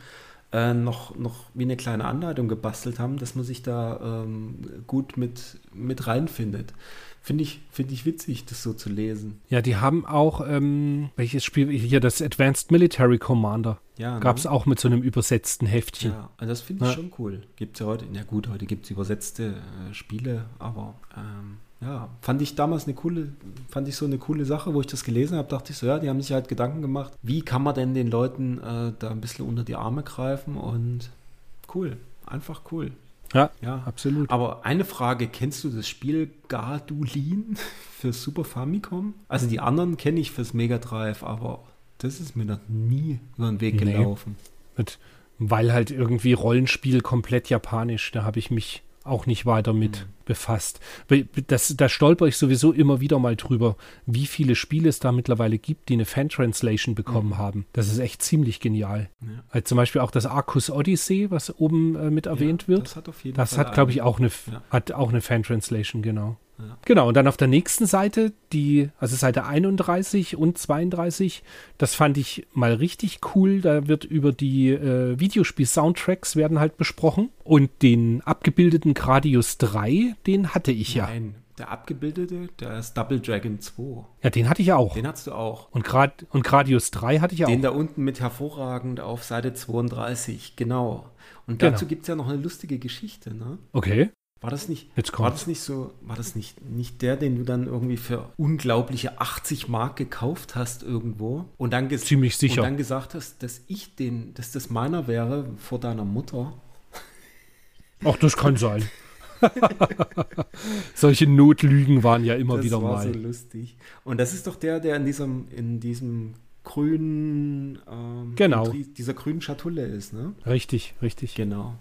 äh, noch, noch wie eine kleine Anleitung gebastelt haben, dass man sich da ähm, gut mit, mit reinfindet. Finde ich, find ich witzig, das so zu lesen.
Ja, die haben auch, ähm, welches Spiel, hier das Advanced Military Commander.
Ja,
Gab es
ne?
auch mit so einem übersetzten Heftchen.
Ja, also das finde ich
Ja.
schon cool. Gibt es ja heute, ja gut, heute gibt es übersetzte äh, Spiele, aber ähm, ja, fand ich damals eine coole, fand ich so eine coole Sache, wo ich das gelesen habe, dachte ich so, ja, die haben sich halt Gedanken gemacht, wie kann man denn den Leuten äh, da ein bisschen unter die Arme greifen und cool, einfach cool.
Ja,
Ja,
absolut.
aber eine Frage, kennst du das Spiel Gardulin für Super Famicom? Also die anderen kenne ich fürs Mega Drive, aber das ist mir noch nie über den Weg
Nee.
gelaufen.
Mit, weil halt irgendwie Rollenspiel komplett japanisch, da habe ich mich auch nicht weiter mit
Hm.
befasst. Das, da stolper ich sowieso immer wieder mal drüber, wie viele Spiele es da mittlerweile gibt, die eine Fan-Translation bekommen haben. Das ist echt ziemlich genial.
Ja.
Also zum Beispiel auch das Arcus Odyssey, was oben äh, mit erwähnt
Ja,
wird.
Das hat auf jeden
Das
Fall
hat, glaube ich, auch eine,
Ja.
hat auch eine Fan-Translation, genau.
Ja.
Genau, und dann auf der nächsten Seite, die, also Seite 31 und 32, das fand ich mal richtig cool. Da wird über die äh, Videospiel-Soundtracks werden halt besprochen. Und den abgebildeten Gradius 3, den hatte ich ja.
Nein, der abgebildete, der ist Double Dragon 2.
Ja, den hatte ich ja auch.
Den hast du auch.
Und, Grad, und Gradius 3 hatte ich ja
Den
auch.
da unten mit hervorragend auf Seite 32, genau. Und
Genau.
dazu gibt es ja noch eine lustige Geschichte, ne?
Okay,
War das nicht,
Jetzt
war das nicht so, war das nicht, nicht der, den du dann irgendwie für unglaubliche 80 Mark gekauft hast irgendwo und dann,
ziemlich sicher.
und dann gesagt hast, dass ich den, dass das meiner wäre vor deiner Mutter?
Ach, das kann sein. Solche Notlügen waren ja immer
das
wieder
war
mal.
so lustig. Und das ist doch der, der in diesem, in diesem grünen, ähm,
Genau.
dieser grünen Schatulle ist, ne?
Richtig, richtig.
Genau.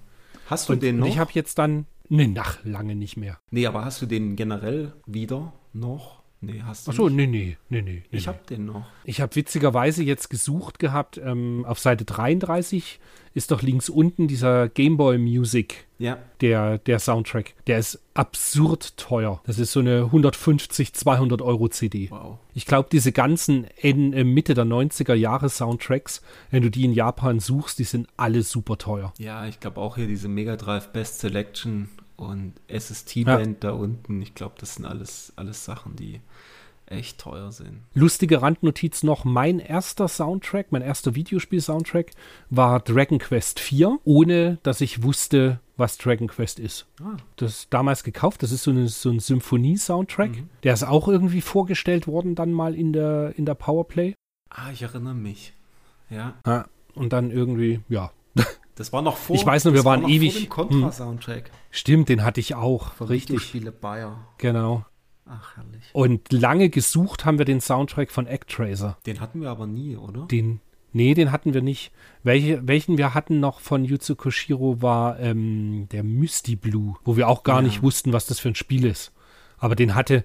Hast du
Und,
den noch?
ich habe jetzt dann, ne, nach lange nicht mehr.
nee, aber hast du den generell wieder noch? Nee, hast du
Ach so,
nicht.
nee, nee, nee, nee.
Ich
nee.
habe den noch.
Ich habe witzigerweise jetzt gesucht gehabt, ähm, auf Seite 33 ist doch links unten dieser Game Boy Music,
Ja,
der, der Soundtrack. Der ist absurd teuer. Das ist so eine 150, 200 Euro CD.
wow.
Ich glaube, diese ganzen in, äh, Mitte der 90er Jahre Soundtracks, wenn du die in Japan suchst, die sind alle super teuer.
Ja, ich glaube auch hier diese Mega Drive Best Selection und SST-Band da unten. Ich glaube, das sind alles, alles Sachen, die echt teuer sind.
Lustige Randnotiz noch, mein erster Soundtrack, mein erster Videospiel-Soundtrack war Dragon Quest 4, ohne dass ich wusste, was Dragon Quest ist.
Ah,
Das damals gekauft, das ist so, eine, so ein Symphonie-Soundtrack.
Mhm.
Der ist auch irgendwie vorgestellt worden dann mal in der, in der Powerplay.
ah, ich erinnere mich. Ja,
Ja, und dann irgendwie, ja.
Das war noch vor.
Ich weiß nur, wir
war
waren
noch
ewig-
Vor dem Contra-Soundtrack.
Stimmt, den hatte ich auch.
Von
Richtig,
Videospiele Bayer.
genau.
Ach, herrlich.
Und lange gesucht haben wir den Soundtrack von Actraiser.
Den hatten wir aber nie, oder?
Den, nee, den hatten wir nicht. Welche, welchen wir hatten noch von Yuzo Koshiro war ähm, der Misty Blue, wo wir auch gar
Ja.
nicht wussten, was das für ein Spiel ist. Aber den hatte,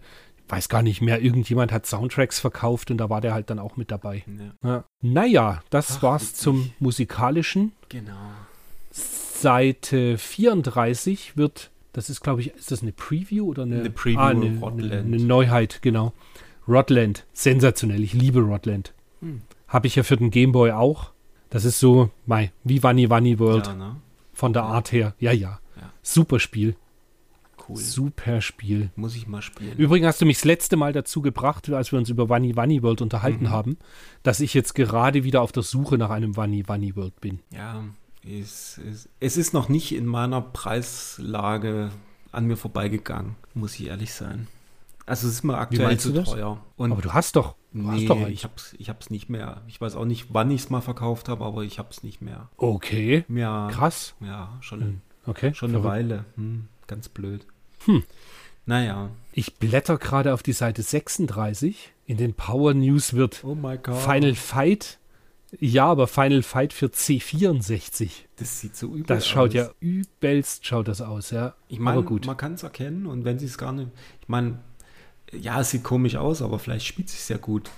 weiß gar nicht mehr, irgendjemand hat Soundtracks verkauft und da war der halt dann auch mit dabei.
Ja,
Ja. Naja, das
Ach,
war's
witzig.
zum musikalischen.
genau.
Seite 34 wird, das ist glaube ich, ist das eine Preview oder eine,
Eine Preview,
ah, eine,
Rodland.
eine, eine Neuheit, genau. Rodland, sensationell, ich liebe Rodland.
Hm.
Habe ich ja für den Gameboy auch. Das ist so, mei, wie Wanny Wanny World
Ja, ne?
von der Art her. Ja, ja.
Ja.
Super Spiel.
Cool.
Super Spiel.
Muss ich mal spielen.
Übrigens hast du mich das letzte Mal dazu gebracht, als wir uns über Wanny Wanny World unterhalten
Mhm.
haben, dass ich jetzt gerade wieder auf der Suche nach einem Wanny Wanny World bin.
Ja, es, es, es ist noch nicht in meiner Preislage an mir vorbeigegangen, muss ich ehrlich sein. Also es ist mir aktuell zu
das?
teuer. Und
Aber du hast doch, du
nee,
hast doch
ich hab's, ich hab's nicht mehr. Ich weiß auch nicht, wann ich es mal verkauft habe, aber ich hab's nicht mehr.
Okay,
Ja,
krass.
ja, schon,
Hm, Okay,
schon eine. Weile. Hm, ganz blöd.
Hm.
Naja.
Ich blätter gerade auf die Seite 36. In den Power News wird
Oh.
Final Fight. Ja, aber Final Fight für C64.
Das sieht so übel
Das schaut
aus.
ja übelst, schaut das aus, ja.
Ich meine, man kann es erkennen und wenn sie es gar nicht. Ich meine, ja, es sieht komisch aus, aber vielleicht spielt es ja gut.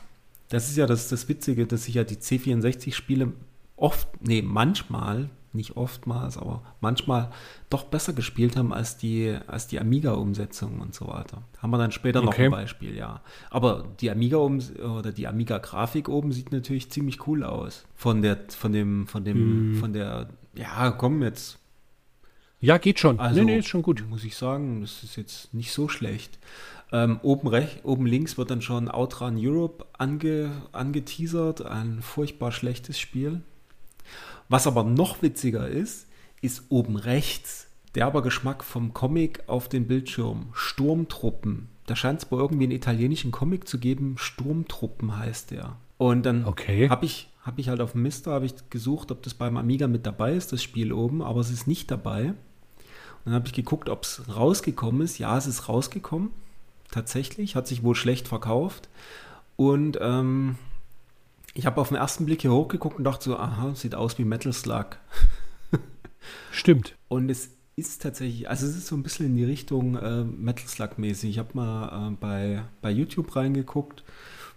Das ist ja das, das Witzige, dass sich ja die C64-Spiele oft, nee, manchmal, nicht oftmals, aber manchmal doch besser gespielt haben als die, als die Amiga-Umsetzung und so weiter. Haben wir dann später noch
Okay.
ein Beispiel, ja. Aber die Amiga oder die Amiga-Grafik oben sieht natürlich ziemlich cool aus. Von der, von dem, von dem,
Mm.
von der Ja, komm jetzt.
Ja, geht schon.
Also,
nee, nee, ist schon gut.
Muss ich sagen, das ist jetzt nicht so schlecht. Ähm, oben, rech, oben links wird dann schon Outrun Europe ange, angeteasert. Ein furchtbar schlechtes Spiel. Was aber noch witziger ist, ist oben rechts derber Geschmack vom Comic auf den Bildschirm. Sturmtruppen. Da scheint es wohl irgendwie einen italienischen Comic zu geben. Sturmtruppen heißt der. Und dann
Okay.
habe ich, hab ich halt auf dem Mister hab ich gesucht, ob das beim Amiga mit dabei ist, das Spiel oben, aber es ist nicht dabei. Und dann habe ich geguckt, ob es rausgekommen ist. Ja, es ist rausgekommen. Tatsächlich. Hat sich wohl schlecht verkauft. Und ähm, ich habe auf den ersten Blick hier hochgeguckt und dachte so, aha, sieht aus wie Metal Slug.
Stimmt.
Und es ist tatsächlich, also es ist so ein bisschen in die Richtung äh, Metal Slug mäßig. Ich habe mal äh, bei, bei YouTube reingeguckt.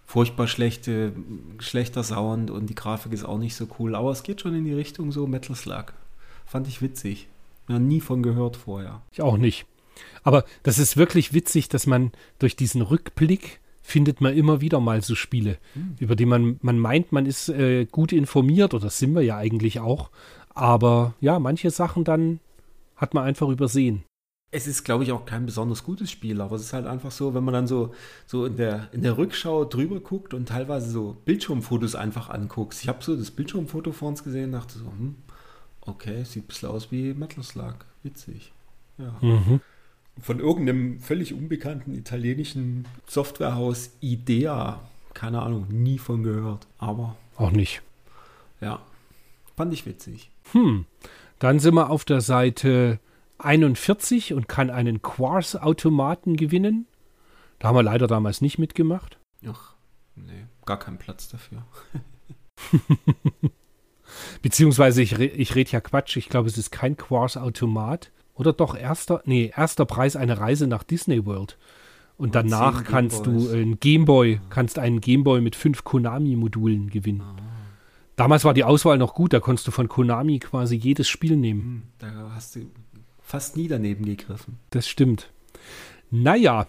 Furchtbar schlechte, schlechter Sound und die Grafik ist auch nicht so cool. Aber es geht schon in die Richtung so Metal Slug. Fand ich witzig. Ja, nie von gehört vorher.
Ich auch nicht. Aber das ist wirklich witzig, dass man durch diesen Rückblick findet man immer wieder mal so Spiele, über die man, man meint, man ist äh, gut informiert, oder das sind wir ja eigentlich auch. Aber ja, manche Sachen dann hat man einfach übersehen.
Es ist, glaube ich, auch kein besonders gutes Spiel, aber es ist halt einfach so, wenn man dann so, so in, der, in der Rückschau drüber guckt und teilweise so Bildschirmfotos einfach anguckst. Ich habe so das Bildschirmfoto vor uns gesehen und dachte so, hm, okay, sieht ein bisschen aus wie Metal Slug. Witzig. Ja.
Mhm.
Von irgendeinem völlig unbekannten italienischen Softwarehaus Idea. Keine Ahnung, nie von gehört. Aber
Auch nicht.
ja, fand ich witzig.
Hm. Dann sind wir auf der Seite 41 und kann einen Quartz-Automaten gewinnen. Da haben wir leider damals nicht mitgemacht.
Ach, nee, gar keinen Platz dafür.
Beziehungsweise ich, re ich rede ja Quatsch. Ich glaube, es ist kein Quartz-Automat. Oder doch erster, nee, erster Preis eine Reise nach Disney World. Und
Und
danach kannst du einen Gameboy, kannst einen Gameboy mit fünf Konami-Modulen gewinnen. Damals war die Auswahl noch gut, da konntest du von Konami quasi jedes Spiel nehmen.
Hm, da hast du fast nie daneben gegriffen.
Das stimmt. Naja,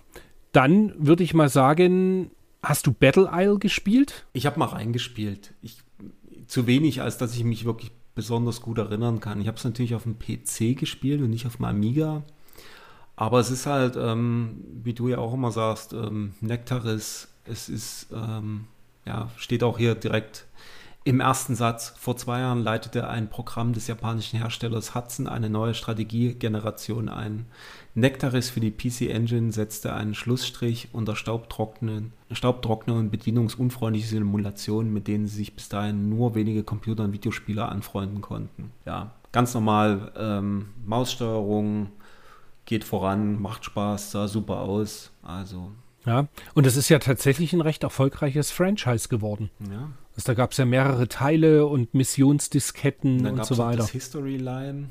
dann würde ich mal sagen, hast du Battle Isle gespielt?
Ich habe mal reingespielt. Ich, zu wenig, als dass ich mich wirklich besonders gut erinnern kann. Ich habe es natürlich auf dem PC gespielt und nicht auf dem Amiga. Aber es ist halt, ähm, wie du ja auch immer sagst, ähm, Nektaris. Es ist, ähm, ja, steht auch hier direkt im ersten Satz. Vor zwei Jahren leitete ein Programm des japanischen Herstellers Hudson eine neue Strategiegeneration ein. Nektaris für die PC Engine setzte einen Schlussstrich unter Staubtrocknen, Staubtrockner und bedienungsunfreundliche Simulationen, mit denen sie sich bis dahin nur wenige Computer- und Videospieler anfreunden konnten. Ja, ganz normal ähm, Maussteuerung, geht voran, macht Spaß, sah super aus. Also,
Ja. Und es ist ja tatsächlich ein recht erfolgreiches Franchise geworden.
ja.
Also da gab es ja mehrere Teile und Missionsdisketten und
gab
so weiter.
das History Line.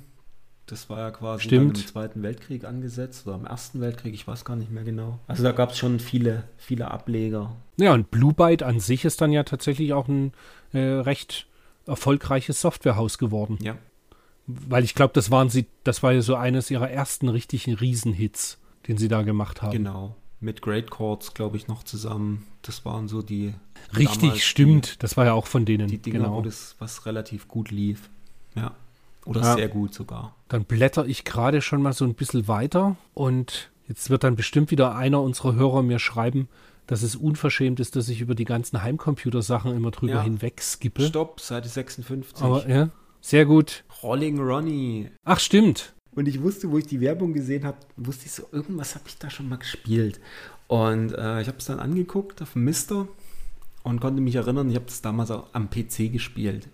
Das war ja quasi
Stimmt.
im Zweiten Weltkrieg angesetzt oder im Ersten Weltkrieg, ich weiß gar nicht mehr genau. Also da gab es schon viele, viele Ableger.
Ja, und Blue Byte an sich ist dann ja tatsächlich auch ein äh, recht erfolgreiches Softwarehaus geworden.
Ja.
Weil ich glaube, das waren sie, das war ja so eines ihrer ersten richtigen Riesenhits, den sie da gemacht haben.
Genau. Mit Great Chords, glaube ich, noch zusammen. Das waren so die.
Richtig, stimmt. Das war ja auch von denen.
Die, die Dinger,
genau.
wo das was relativ gut lief. Ja. Oder
Ja.
sehr gut sogar.
Dann blätter ich gerade schon mal so ein bisschen weiter und jetzt wird dann bestimmt wieder einer unserer Hörer mir schreiben, dass es unverschämt ist, dass ich über die ganzen Heimcomputer-Sachen immer drüber
Ja.
hinweg skippe.
Stopp, Seite 56.
Aber ja, sehr gut.
Rolling Ronnie.
Ach, stimmt.
Und ich wusste, wo ich die Werbung gesehen habe, wusste ich so, irgendwas habe ich da schon mal gespielt. Und äh, ich habe es dann angeguckt auf Mister und konnte mich erinnern, ich habe das damals auch am PC gespielt,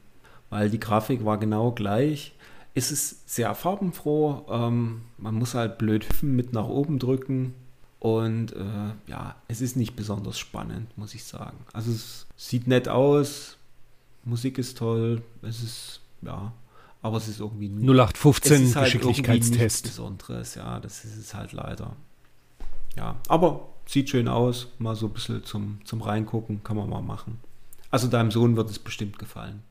weil die Grafik war genau gleich. Es ist sehr farbenfroh, ähm, man muss halt blöd hüpfen mit nach oben drücken und äh, ja, es ist nicht besonders spannend, muss ich sagen. Also es sieht nett aus, Musik ist toll, es ist, ja, aber es ist irgendwie nie
0815
es ist halt
Geschicklichkeitstest.
nichts Besonderes, ja, das ist es halt leider. Ja, aber sieht schön aus, mal so ein bisschen zum, zum Reingucken, kann man mal machen. Also deinem Sohn wird es bestimmt gefallen.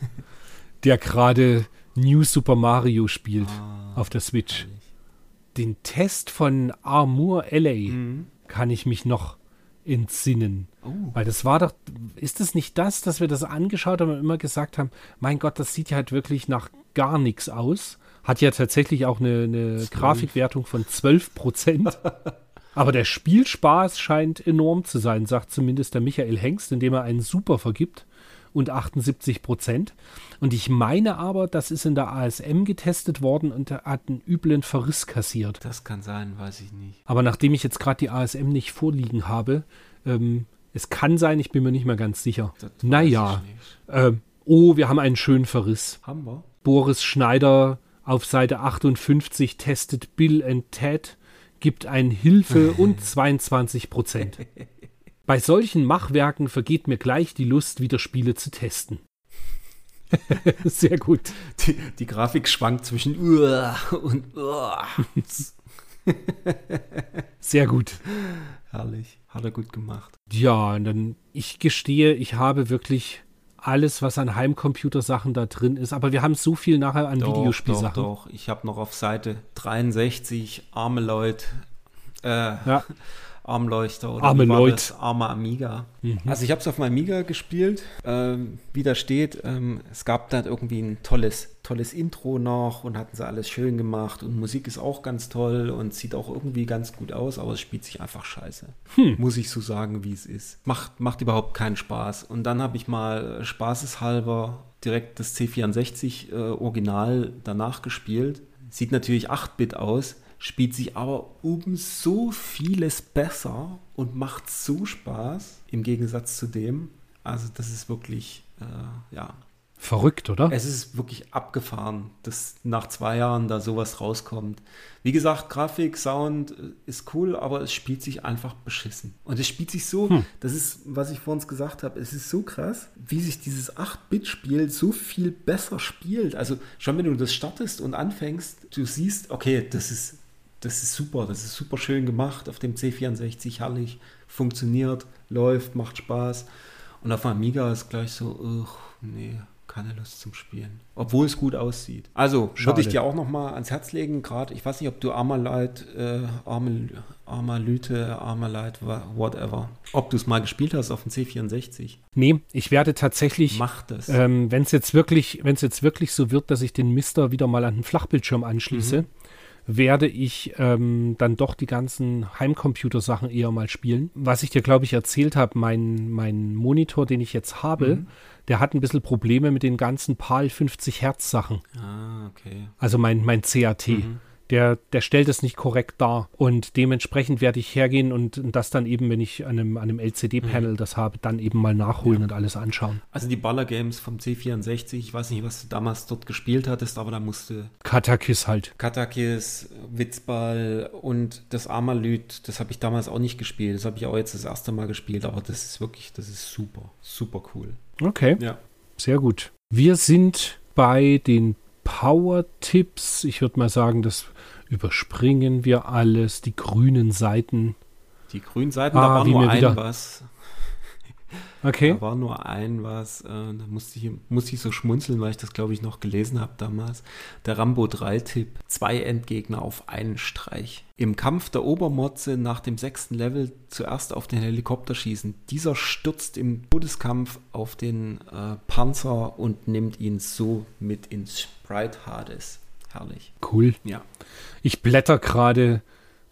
der gerade New Super Mario spielt
Ah,
auf der Switch. Den Test von Armour LA
Mhm.
kann ich mich noch entsinnen.
Oh.
Weil das war doch, ist es nicht das, dass wir das angeschaut haben und immer gesagt haben, mein Gott, das sieht ja halt wirklich nach gar nichts aus. Hat ja tatsächlich auch eine, eine Grafikwertung von 12 Prozent. Aber der Spielspaß scheint enorm zu sein, sagt zumindest der Michael Hengst, indem er einen Super vergibt und 78 Prozent. Und ich meine aber, das ist in der ASM getestet worden und er hat einen üblen Verriss kassiert.
Das kann sein, weiß ich nicht.
Aber nachdem ich jetzt gerade die ASM nicht vorliegen habe, ähm, es kann sein, ich bin mir nicht mehr ganz sicher.
Das
Naja, ähm, oh, wir haben einen schönen Verriss.
Haben wir?
Boris Schneider auf Seite 58 testet Bill and Ted, gibt ein Hilfe und 22 Prozent. Bei solchen Machwerken vergeht mir gleich die Lust, wieder Spiele zu testen. Sehr gut.
Die, die Grafik schwankt zwischen Uah und Uah.
Sehr gut.
Herrlich. Hat er gut gemacht.
Ja, und dann, ich gestehe, ich habe wirklich alles, was an Heimcomputersachen da drin ist. Aber wir haben so viel nachher an
Doch,
Videospielsachen.
Doch, doch. Ich habe noch auf Seite 63 arme Leute, äh,
Ja.
Armleuchter oder
Arme
wie war
Leut.
das? Arme Amiga.
Mhm.
Also ich habe es auf meinem Amiga gespielt. Ähm, wie da steht, ähm, es gab da irgendwie ein tolles, tolles Intro noch und hatten sie alles schön gemacht und Musik ist auch ganz toll und sieht auch irgendwie ganz gut aus, aber es spielt sich einfach scheiße.
Hm.
Muss ich so sagen, wie es ist. Macht, macht überhaupt keinen Spaß. Und dann habe ich mal äh, spaßeshalber direkt das C64 äh, Original danach gespielt. Sieht natürlich 8-Bit aus, spielt sich aber um so vieles besser und macht so Spaß im Gegensatz zu dem. Also das ist wirklich, äh, ja,
Verrückt, oder?
es ist wirklich abgefahren, dass nach zwei Jahren da sowas rauskommt. Wie gesagt, Grafik, Sound äh, ist cool, aber es spielt sich einfach beschissen. Und es spielt sich so,
Hm.
das ist, was ich vorhin gesagt habe, es ist so krass, wie sich dieses 8-Bit-Spiel so viel besser spielt. Also schon wenn du das startest und anfängst, du siehst, okay, das ist, das ist super, das ist super schön gemacht auf dem C64, herrlich, funktioniert, läuft, macht Spaß. Und auf Amiga ist gleich so, ugh, nee, keine Lust zum Spielen. Obwohl es gut aussieht. Also,
Schade.
würde ich dir auch noch mal ans Herz legen, gerade, ich weiß nicht, ob du Armalite, äh, Armal, Armalite, wa- whatever, ob du es mal gespielt hast auf dem C64.
Nee, ich werde tatsächlich,
Mach das.
ähm, wenn es jetzt wirklich, wenn es jetzt wirklich so wird, dass ich den Mister wieder mal an den Flachbildschirm anschließe, werde ich ähm, dann doch die ganzen Heimcomputer-Sachen eher mal spielen. Was ich dir, glaube ich, erzählt habe, mein, mein Monitor, den ich jetzt habe,
Mhm.
der hat ein bisschen Probleme mit den ganzen PAL 50 Hertz Sachen.
ah, okay.
Also mein, mein CAT.
Mhm.
Der, der stellt es nicht korrekt dar. Und dementsprechend werde ich hergehen und, das dann eben, wenn ich an einem, an einem
Mhm.
LCD-Panel das habe, dann eben mal nachholen und alles anschauen.
Also die Baller-Games vom C64, ich weiß nicht, was du damals dort gespielt hattest, aber da musste
Katakis halt.
Katakis, Witzball und das Armalyt, das habe ich damals auch nicht gespielt. Das habe ich auch jetzt das erste Mal gespielt, aber das ist wirklich, das ist super, super cool.
Okay,
Ja.
sehr gut. Wir sind bei den Power-Tipps. Ich würde mal sagen, das überspringen wir alles. Die grünen Seiten.
Die grünen Seiten,
Ah,
da war nur ein
wieder-
was.
Okay.
Da war nur ein was. Äh, da musste ich, musste ich so schmunzeln, weil ich das, glaube ich, noch gelesen habe damals. Der Rambo 3-Tipp. Zwei Endgegner auf einen Streich. Im Kampf der Obermotze nach dem sechsten Level zuerst auf den Helikopter schießen. Dieser stürzt im Todeskampf auf den äh, Panzer und nimmt ihn so mit ins Sprite Hades. Herrlich.
Cool.
Ja.
Ich blätter gerade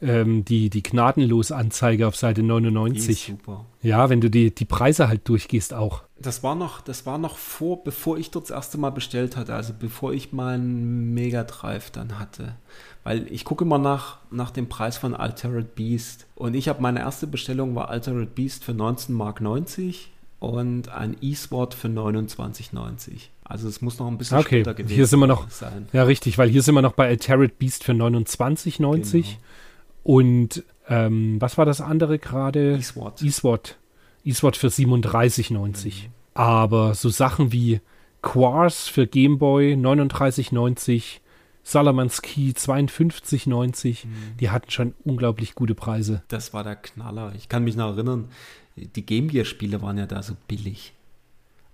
ähm, die, die Gnadenlos-Anzeige auf Seite
Die ist
99.
super.
Ja, wenn du die, die Preise halt durchgehst auch.
Das war noch, das war noch vor, bevor ich dort das erste Mal bestellt hatte, also bevor ich meinen Mega Drive dann hatte. Weil ich gucke immer nach, nach dem Preis von Altered Beast. Und ich habe meine erste Bestellung war Altered Beast für 19 Mark 90 und ein E-Sword für 29,90. Also es muss noch ein bisschen
Okay,
später gewesen
hier sind wir noch-
sein.
Ja, richtig, weil hier sind wir noch bei Altered Beast für 29,90
Genau.
Und ähm, was war das andere gerade?
E-Sword.
eSword. eSword für 37,90. Aber so Sachen wie Quars für Game Boy 39,90, Salamans Key 52,90, die hatten schon unglaublich gute Preise.
Das war der Knaller. Ich kann mich noch erinnern, die Game Gear Spiele waren ja da so billig.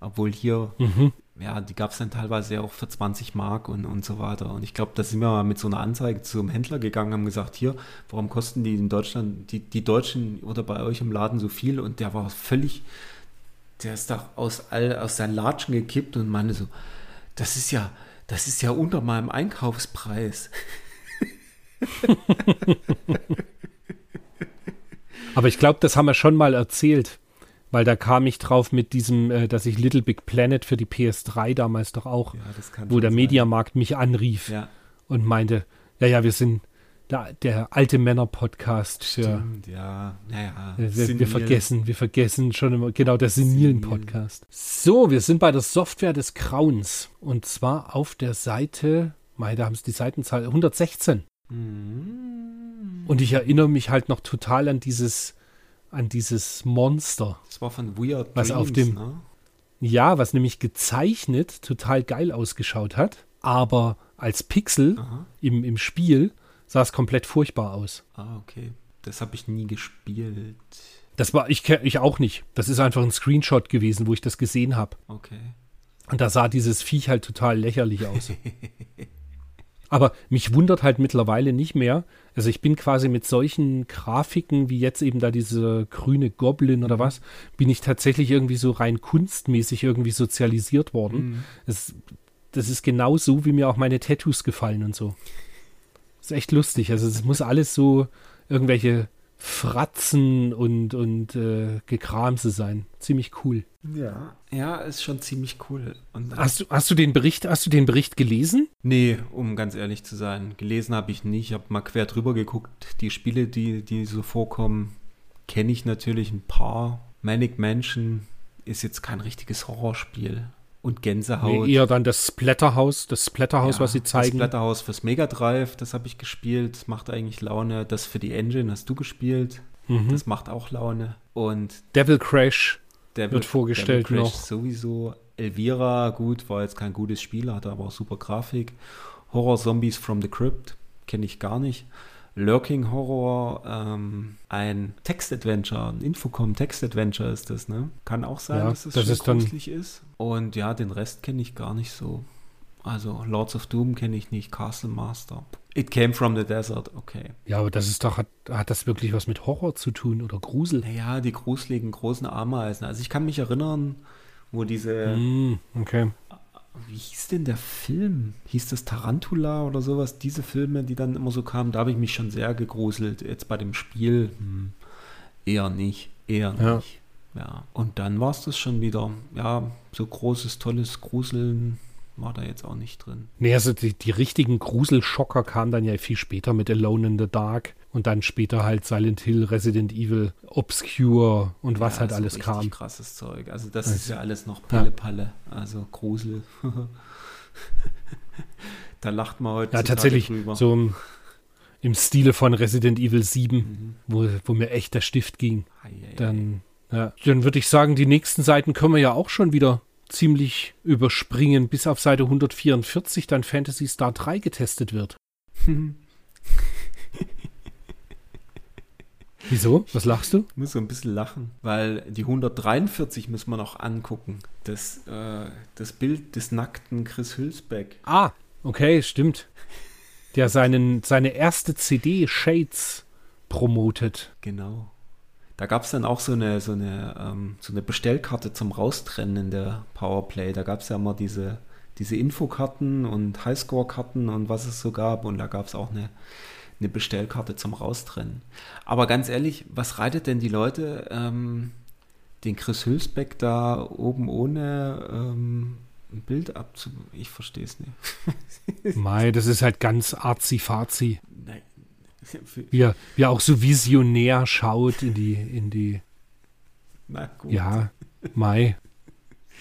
Obwohl hier
Mhm.
Ja, die gab es dann teilweise auch für 20 Mark und, und so weiter. Und ich glaube, da sind wir mal mit so einer Anzeige zum Händler gegangen, haben gesagt, hier, warum kosten die in Deutschland, die, die Deutschen oder bei euch im Laden so viel? Und der war völlig, der ist da aus, all, aus seinen Latschen gekippt und meinte so, das ist ja, das ist ja unter meinem Einkaufspreis.
Aber ich glaube, das haben wir schon mal erzählt, weil da kam ich drauf mit diesem, äh, dass ich Little Big Planet für die PS3 damals doch auch,
Ja,
wo der
sein.
Mediamarkt mich anrief
Ja,
und meinte, ja, ja, wir sind der, der alte Männer-Podcast
stimmt, ja, naja.
Wir, wir, vergessen, wir vergessen schon immer, genau, der senilen
Senil.
Podcast. So, wir sind bei der Software des Grauens. Und zwar auf der Seite, mei, da haben es die Seitenzahl 116.
Mhm.
Und ich erinnere mich halt noch total an dieses, an dieses Monster.
Das war von Weird
Was
Dreams,
auf dem-
ne?
Ja, was nämlich gezeichnet total geil ausgeschaut hat, aber als Pixel
Aha.
im, im Spiel sah es komplett furchtbar aus.
Ah, okay. Das habe ich nie gespielt.
Das war, ich, ich auch nicht. Das ist einfach ein Screenshot gewesen, wo ich das gesehen habe.
Okay.
Und da sah dieses Viech halt total lächerlich aus. Aber mich wundert halt mittlerweile nicht mehr. Also ich bin quasi mit solchen Grafiken, wie jetzt eben da diese grüne Goblin oder was, bin ich tatsächlich irgendwie so rein kunstmäßig irgendwie sozialisiert worden.
Mhm.
Das, das ist genau so, wie mir auch meine Tattoos gefallen und so. ist echt lustig. Also es muss alles so irgendwelche Fratzen und, und äh, Gekramse sein. Ziemlich cool.
Ja. Ja, ist schon ziemlich cool. Und
Hast du, hast du den Bericht, hast du den Bericht gelesen?
Nee, um ganz ehrlich zu sein. Gelesen habe ich nicht. Ich habe mal quer drüber geguckt. Die Spiele, die, die so vorkommen, kenne ich natürlich ein paar. Manic Mansion ist jetzt kein richtiges Horrorspiel. Und Gänsehaut.
Nee, eher dann das Splatterhaus, das Splatterhaus,
Ja,
was sie zeigen.
Das Splatterhaus fürs Mega Drive, das habe ich gespielt. Das macht eigentlich Laune. Das für die Engine hast du gespielt.
Mhm.
Das macht auch Laune. Und
Devil Crash.
der
Wird vorgestellt
Devil Crash
noch.
Sowieso. Elvira, gut, war jetzt kein gutes Spiel, hatte aber auch super Grafik. Horror Zombies from the Crypt, kenne ich gar nicht. Lurking Horror, ähm, ein Text-Adventure, ein Infocom-Text-Adventure ist das, ne? Kann auch sein,
Ja,
dass es
das
schon
ist
ist. Und ja, den Rest kenne ich gar nicht so. Also Lords of Doom kenne ich nicht, Castle Master. It Came from the Desert, okay.
Ja, aber das ist doch, hat, hat das wirklich was mit Horror zu tun oder Grusel?
Naja, die gruseligen großen Ameisen. Also ich kann mich erinnern, wo diese
Mm, okay.
Wie hieß denn der Film? Hieß das Tarantula oder sowas? Diese Filme, die dann immer so kamen, da habe ich mich schon sehr gegruselt. Jetzt bei dem Spiel hm, eher nicht. Eher
Ja.
nicht. Ja. Und dann war es das schon wieder. Ja, so großes, tolles Gruseln war da jetzt auch nicht drin.
Nee, also die, die richtigen Gruselschocker kamen dann ja viel später mit Alone in the Dark und dann später halt Silent Hill, Resident Evil, Obscure und was
ja,
halt alles
richtig
kam.
krasses Zeug. Also das
Also,
ist ja alles noch Palle-Palle. Also Grusel. da lacht man heute
Ja, tatsächlich
drüber.
so im, im Stile von Resident Evil 7,
Mhm.
wo, wo mir echt der Stift ging.
Ei.
Dann, ja, dann würde ich sagen, die nächsten Seiten können wir ja auch schon wieder ziemlich überspringen, bis auf Seite 144 dann Fantasy Star 3 getestet wird. Wieso? Was lachst du?
Ich muss so ein bisschen lachen, weil die 143 müssen wir noch angucken. Das, äh, das Bild des nackten Chris Hülsbeck.
Ah, okay, stimmt. Der seinen, seine erste CD Shades promotet.
Genau. Da gab es dann auch so eine, so, eine, ähm, so eine Bestellkarte zum Raustrennen in der Powerplay. Da gab es ja immer diese, diese Infokarten und Highscore-Karten und was es so gab. Und da gab es auch eine, eine Bestellkarte zum Raustrennen. Aber ganz ehrlich, was reitet denn die Leute, ähm, den Chris Hülsbeck da oben ohne ähm, ein Bild abzu... Ich verstehe es nicht.
Mei, das ist halt ganz arzi-fazi. Wie er, wie er auch so visionär schaut in die, in die,
Na gut.
ja, Mai.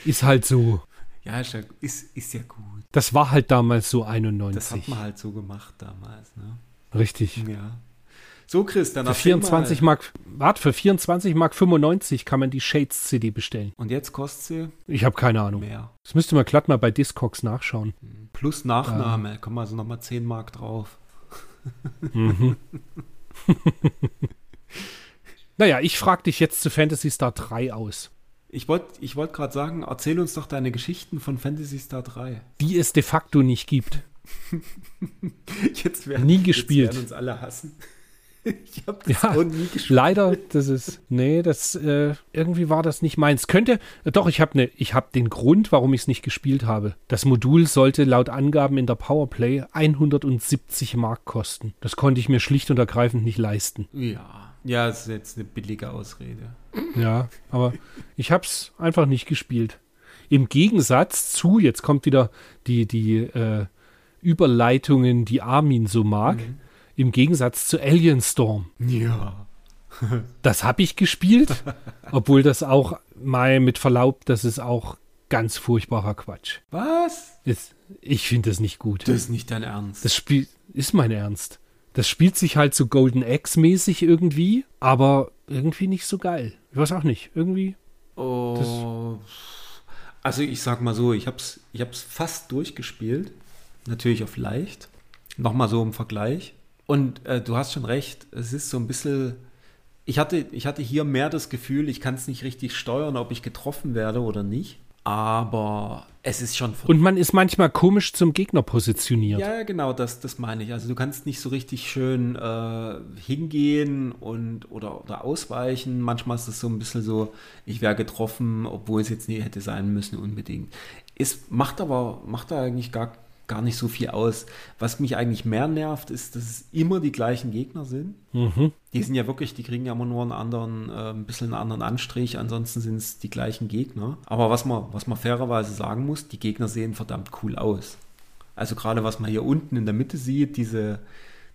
Ist halt so.
Ja, ist ja, ist, ist ja gut.
Das war halt damals so
Das hat
91.
man halt so gemacht damals, ne?
Richtig.
Ja. So, Chris, dann
Für
erzähl
24
mal.
Mark, warte, für 24 Mark 95 kann man die Shades CD bestellen.
Und jetzt kostet
Ich habe keine Ahnung.
sie mehr.
Das müsste man glatt mal bei Discogs nachschauen.
Plus Nachname. Kommen also nochmal 10 Mark drauf.
Mhm. naja, ich frage dich jetzt zu Fantasy Star 3 aus.
Ich wollte ich wollt gerade sagen, erzähl uns doch deine Geschichten von Fantasy Star 3.
Die es de facto nicht gibt.
jetzt werden,
Nie gespielt.
Jetzt werden uns alle hassen.
Ich habe das ja, nie gespielt. Leider, das ist, nee, das, äh, irgendwie war das nicht meins. Könnte, äh, doch, ich habe ne, ich habe den Grund, warum ich es nicht gespielt habe. Das Modul sollte laut Angaben in der Powerplay 170 Mark kosten. Das konnte ich mir schlicht und ergreifend nicht leisten.
Ja, ja, das ist jetzt eine billige Ausrede.
Ja, aber ich habe es einfach nicht gespielt. Im Gegensatz zu, jetzt kommt wieder die, die äh, Überleitungen, die Armin so mag. Mhm im Gegensatz zu Alien Storm.
Ja.
das habe ich gespielt, obwohl das auch mal mit Verlaub, das ist auch ganz furchtbarer Quatsch.
Was?
Ist, ich finde das nicht gut.
Das ist nicht dein Ernst.
Das Spiel ist mein Ernst. Das spielt sich halt so Golden Axe mäßig irgendwie, aber irgendwie nicht so geil. Ich weiß auch nicht. Irgendwie.
Oh. Also ich sag mal so, ich hab's, ich hab's fast durchgespielt. Natürlich auf leicht. Nochmal so im Vergleich. Und äh, du hast schon recht, es ist so ein bisschen. Ich hatte, ich hatte hier mehr das Gefühl, ich kann es nicht richtig steuern, ob ich getroffen werde oder nicht. Aber es ist schon.
Und man ist manchmal komisch zum Gegner positioniert.
Ja, genau, das, das meine ich. Also du kannst nicht so richtig schön äh, hingehen und oder, oder ausweichen. Manchmal ist es so ein bisschen so, ich wäre getroffen, obwohl es jetzt nie hätte sein müssen unbedingt. Es macht aber, macht da eigentlich gar gar nicht so viel aus. Was mich eigentlich mehr nervt, ist, dass es immer die gleichen Gegner sind. Mhm. Die sind ja wirklich, die kriegen ja immer nur einen anderen, äh, ein bisschen einen anderen Anstrich, ansonsten sind es die gleichen Gegner. Aber was man, was man fairerweise sagen muss, die Gegner sehen verdammt cool aus. Also gerade was man hier unten in der Mitte sieht, diese,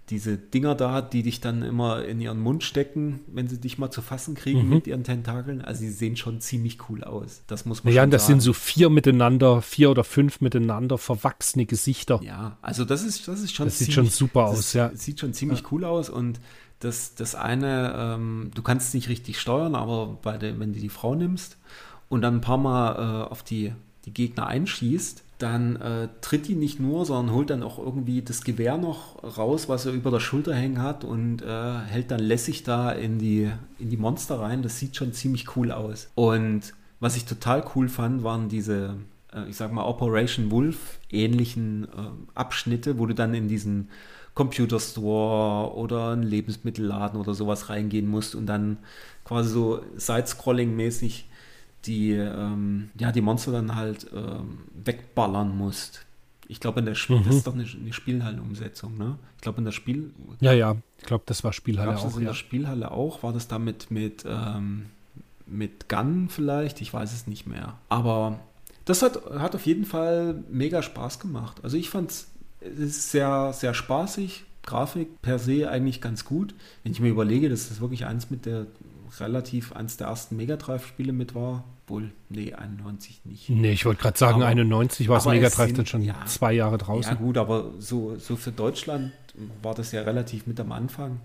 diese Dinger da, die dich dann immer in ihren Mund stecken, wenn sie dich mal zu fassen kriegen mhm. mit ihren Tentakeln. Also sie sehen schon ziemlich cool aus. Das muss man
ja, schon das sagen. sind so vier miteinander, vier oder fünf miteinander verwachsene Gesichter.
Ja, also das ist, das ist schon
Das ziemlich, sieht schon super aus, ja.
Sieht schon ziemlich ja. cool aus und das, das eine, ähm, du kannst es nicht richtig steuern, aber der, wenn du die Frau nimmst und dann ein paar Mal äh, auf die, die Gegner einschießt, dann äh, tritt die nicht nur, sondern holt dann auch irgendwie das Gewehr noch raus, was er über der Schulter hängen hat und äh, hält dann lässig da in die, in die Monster rein. Das sieht schon ziemlich cool aus. Und was ich total cool fand, waren diese, äh, ich sag mal, Operation Wolf ähnlichen äh, Abschnitte, wo du dann in diesen Computer Store oder einen Lebensmittelladen oder sowas reingehen musst und dann quasi so Side-Scrolling-mäßig die, ähm, ja, die Monster dann halt ähm, wegballern musst. Ich glaube, in der Spiel, mhm. das ist doch eine, eine Spielhalle-Umsetzung, ne? Ich glaube, in der Spiel.
Ja, ja, ich glaube, das war Spielhalle auch. Das
in ja. der Spielhalle auch? War das damit mit, ähm, mit Gun vielleicht? Ich weiß es nicht mehr. Aber das hat, hat auf jeden Fall mega Spaß gemacht. Also ich fand es sehr, sehr spaßig. Grafik per se eigentlich ganz gut. Wenn ich mir überlege, das ist wirklich eins mit der relativ eines der ersten Mega Drive-Spiele mit war. Wohl, nee, 91 nicht.
Nee, ich wollte gerade sagen, aber, 91 war das Mega Drive dann schon ja, zwei Jahre draußen.
Ja, gut, aber so, so für Deutschland war das ja relativ mit am Anfang.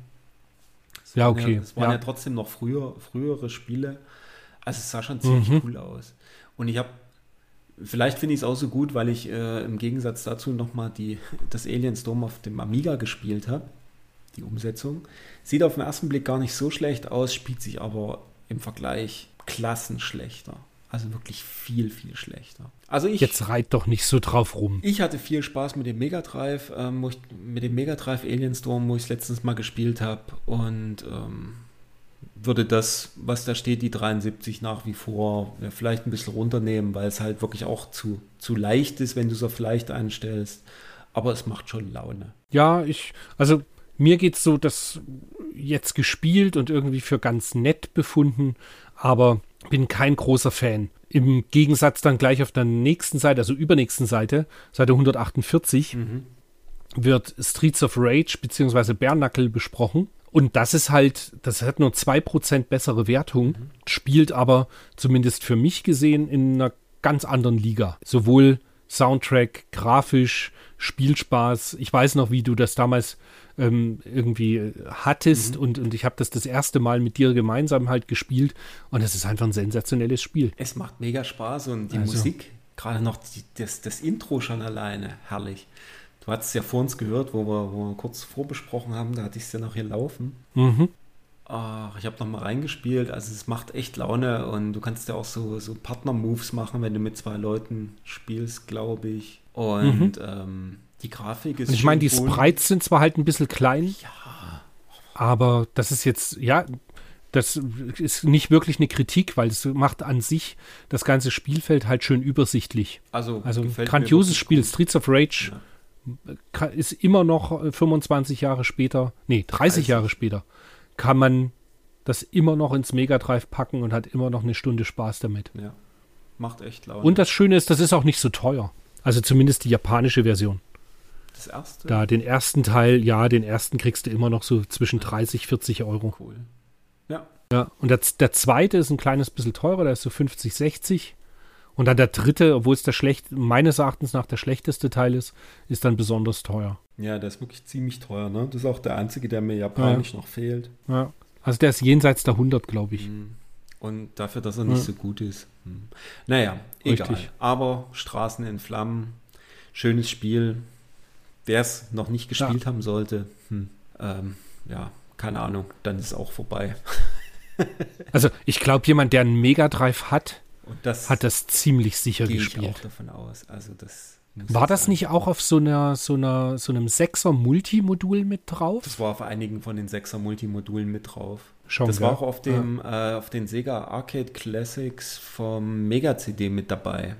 Es ja, okay.
Es waren ja. ja. trotzdem noch früher, frühere Spiele. Also es sah schon ziemlich mhm. cool aus. Und ich habe, vielleicht finde ich es auch so gut, weil ich äh, im Gegensatz dazu nochmal das Alien Storm auf dem Amiga gespielt habe die Umsetzung. Sieht auf den ersten Blick gar nicht so schlecht aus, spielt sich aber im Vergleich klassen schlechter. Also wirklich viel, viel schlechter. Also ich,
Jetzt reit doch nicht so drauf rum.
Ich hatte viel Spaß mit dem Mega Drive, ähm, ich, mit dem Mega Drive Alien Storm, wo ich es letztens mal gespielt habe. Und ähm, würde das, was da steht, die 73 nach wie vor ja, vielleicht ein bisschen runternehmen, weil es halt wirklich auch zu, zu leicht ist, wenn du es auf leicht einstellst. Aber es macht schon Laune.
Ja, ich, also mir geht es so, dass jetzt gespielt und irgendwie für ganz nett befunden, aber bin kein großer Fan. Im Gegensatz dann gleich auf der nächsten Seite, also übernächsten Seite, Seite 148, mhm. wird Streets of Rage bzw. Bärnackel besprochen. Und das ist halt, das hat nur 2% bessere Wertung, mhm. spielt aber zumindest für mich gesehen in einer ganz anderen Liga. Sowohl Soundtrack, grafisch, Spielspaß. Ich weiß noch, wie du das damals ähm, irgendwie hattest mhm. und, und ich habe das das erste Mal mit dir gemeinsam halt gespielt und es ist einfach ein sensationelles Spiel.
Es macht mega Spaß und die also. Musik, gerade noch die, das, das Intro schon alleine, herrlich. Du hast es ja vor uns gehört, wo wir, wo wir kurz vorbesprochen haben, da hatte ich es ja noch hier laufen. Mhm. Ach, ich habe noch mal reingespielt. Also es macht echt Laune und du kannst ja auch so, so Partner-Moves machen, wenn du mit zwei Leuten spielst, glaube ich. Und mhm. ähm, die Grafik ist.
Ich meine, die. Sprites sind zwar halt ein bisschen klein. Ja. Aber das ist jetzt, ja, das ist nicht wirklich eine Kritik, weil es macht an sich das ganze Spielfeld halt schön übersichtlich. Also, also grandioses Spiel. Gut. Streets of Rage ja. ist immer noch 25 äh, Jahre später, nee, 30, 30 Jahre später kann man das immer noch ins Mega Drive packen und hat immer noch eine Stunde Spaß damit.
Ja. Macht echt Laune.
Und das Schöne ist, das ist auch nicht so teuer. Also zumindest die japanische Version.
Das erste?
Da den ersten Teil, ja, den ersten kriegst du immer noch so zwischen 30, 40 Euro.
Cool. Ja.
Ja, und der, der zweite ist ein kleines bisschen teurer, der ist so 50, 60. Und dann der dritte, obwohl es der schlecht, meines Erachtens nach der schlechteste Teil ist, ist dann besonders teuer.
Ja, der ist wirklich ziemlich teuer, ne? Das ist auch der einzige, der mir japanisch ja. noch fehlt.
Ja. Also der ist jenseits der 100, glaube ich. Mhm.
Und dafür, dass er nicht ja. so gut ist. Hm. Naja, egal. Richtig. Aber Straßen in Flammen, schönes Spiel. Wer es noch nicht gespielt ja. haben sollte, hm, ähm, ja, keine Ahnung, dann ist es auch vorbei.
also ich glaube, jemand, der einen Mega Drive hat, das hat das ziemlich sicher gespielt. Ich auch
davon aus. Also das
war das nicht auch auf so einer so einer so einem Sechser Multimodul mit drauf?
Das war auf einigen von den Sechser Multimodulen mit drauf.
Schon,
das gell? war auch auf dem ja. äh, auf den Sega Arcade Classics vom Mega CD mit dabei.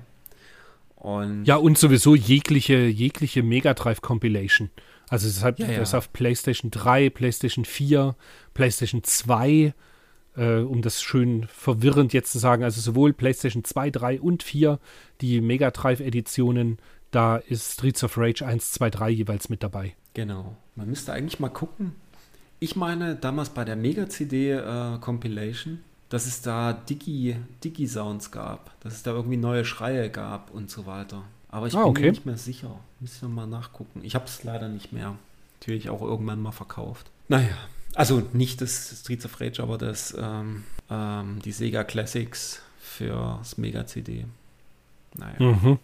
Und ja und sowieso jegliche jegliche Mega Drive Compilation. Also es hat ja, ja. das auf PlayStation 3, PlayStation 4, PlayStation 2 äh, um das schön verwirrend jetzt zu sagen, also sowohl PlayStation 2, 3 und 4, die Mega Drive Editionen, da ist Streets of Rage 1, 2, 3 jeweils mit dabei.
Genau. Man müsste eigentlich mal gucken. Ich meine, damals bei der Mega CD äh, Compilation, dass es da Digi, Digi-Sounds gab, dass es da irgendwie neue Schreie gab und so weiter. Aber ich ah, bin okay. mir nicht mehr sicher. Müssen wir mal nachgucken. Ich habe es leider nicht mehr. Natürlich auch irgendwann mal verkauft. Naja, also nicht das Streets of Rage, aber das, ähm, ähm, die Sega Classics für das Mega CD.
Naja. Mhm.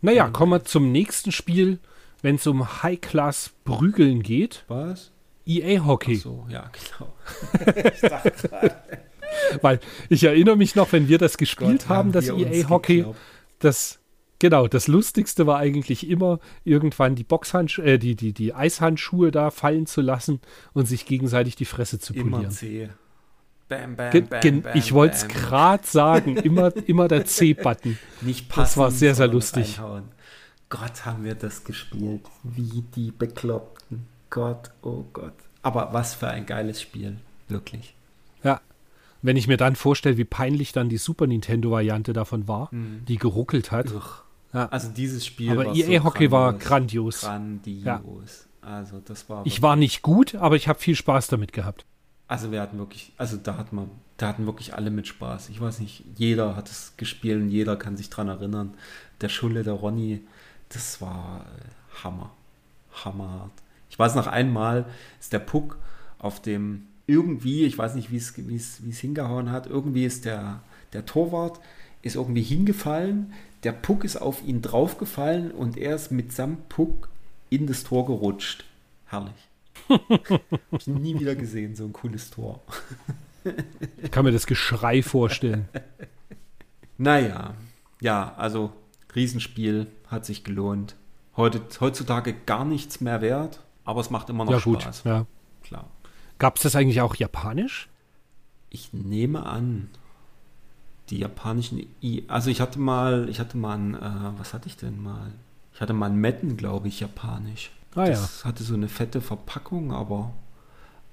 Naja, ähm, kommen wir zum nächsten Spiel, wenn es um High-Class Prügeln geht.
Was?
EA Hockey.
Ach so, ja, genau.
ich dachte gerade. Weil ich erinnere mich noch, wenn wir das gespielt Gott, haben, das EA Hockey, das Genau, das Lustigste war eigentlich immer, irgendwann die Boxhandschuhe, äh, die, die, die Eishandschuhe da fallen zu lassen und sich gegenseitig die Fresse zu polieren. Immer
C.
Bam, bam, bam, bam ich wollte es gerade sagen, immer, immer der C-Button.
Nicht passen, Das war sehr, sehr lustig. Reinhauen. Gott, haben wir das gespielt. Wie die Bekloppten. Gott, oh Gott. Aber was für ein geiles Spiel. Wirklich.
Ja. Wenn ich mir dann vorstelle, wie peinlich dann die Super Nintendo-Variante davon war, mhm. die geruckelt hat.
Ja. Also dieses Spiel
aber war EA so war grandios.
Grandios. Ja. Also das war.
Ich war nicht gut, aber ich habe viel Spaß damit gehabt.
Also wir hatten wirklich, also da hat man, da hatten wirklich alle mit Spaß. Ich weiß nicht, jeder hat es gespielt und jeder kann sich dran erinnern. Der Schulle, der Ronny, das war äh, Hammer. Hammer. Ich weiß noch einmal ist der Puck auf dem irgendwie, ich weiß nicht, wie es hingehauen hat, irgendwie ist der, der Torwart ist irgendwie hingefallen, der Puck ist auf ihn draufgefallen und er ist mitsamt Puck in das Tor gerutscht. Herrlich. Hab ich nie wieder gesehen, so ein cooles Tor.
ich kann mir das Geschrei vorstellen.
Naja, ja, also Riesenspiel, hat sich gelohnt. Heute, heutzutage gar nichts mehr wert, aber es macht immer noch ja, Spaß.
Gut, ja, klar. Gab es das eigentlich auch japanisch?
Ich nehme an die japanischen I also ich hatte mal, ich hatte mal ein, äh, was hatte ich denn mal? Ich hatte mal ein Metten, glaube ich, japanisch. Ah, das ja. hatte so eine fette Verpackung, aber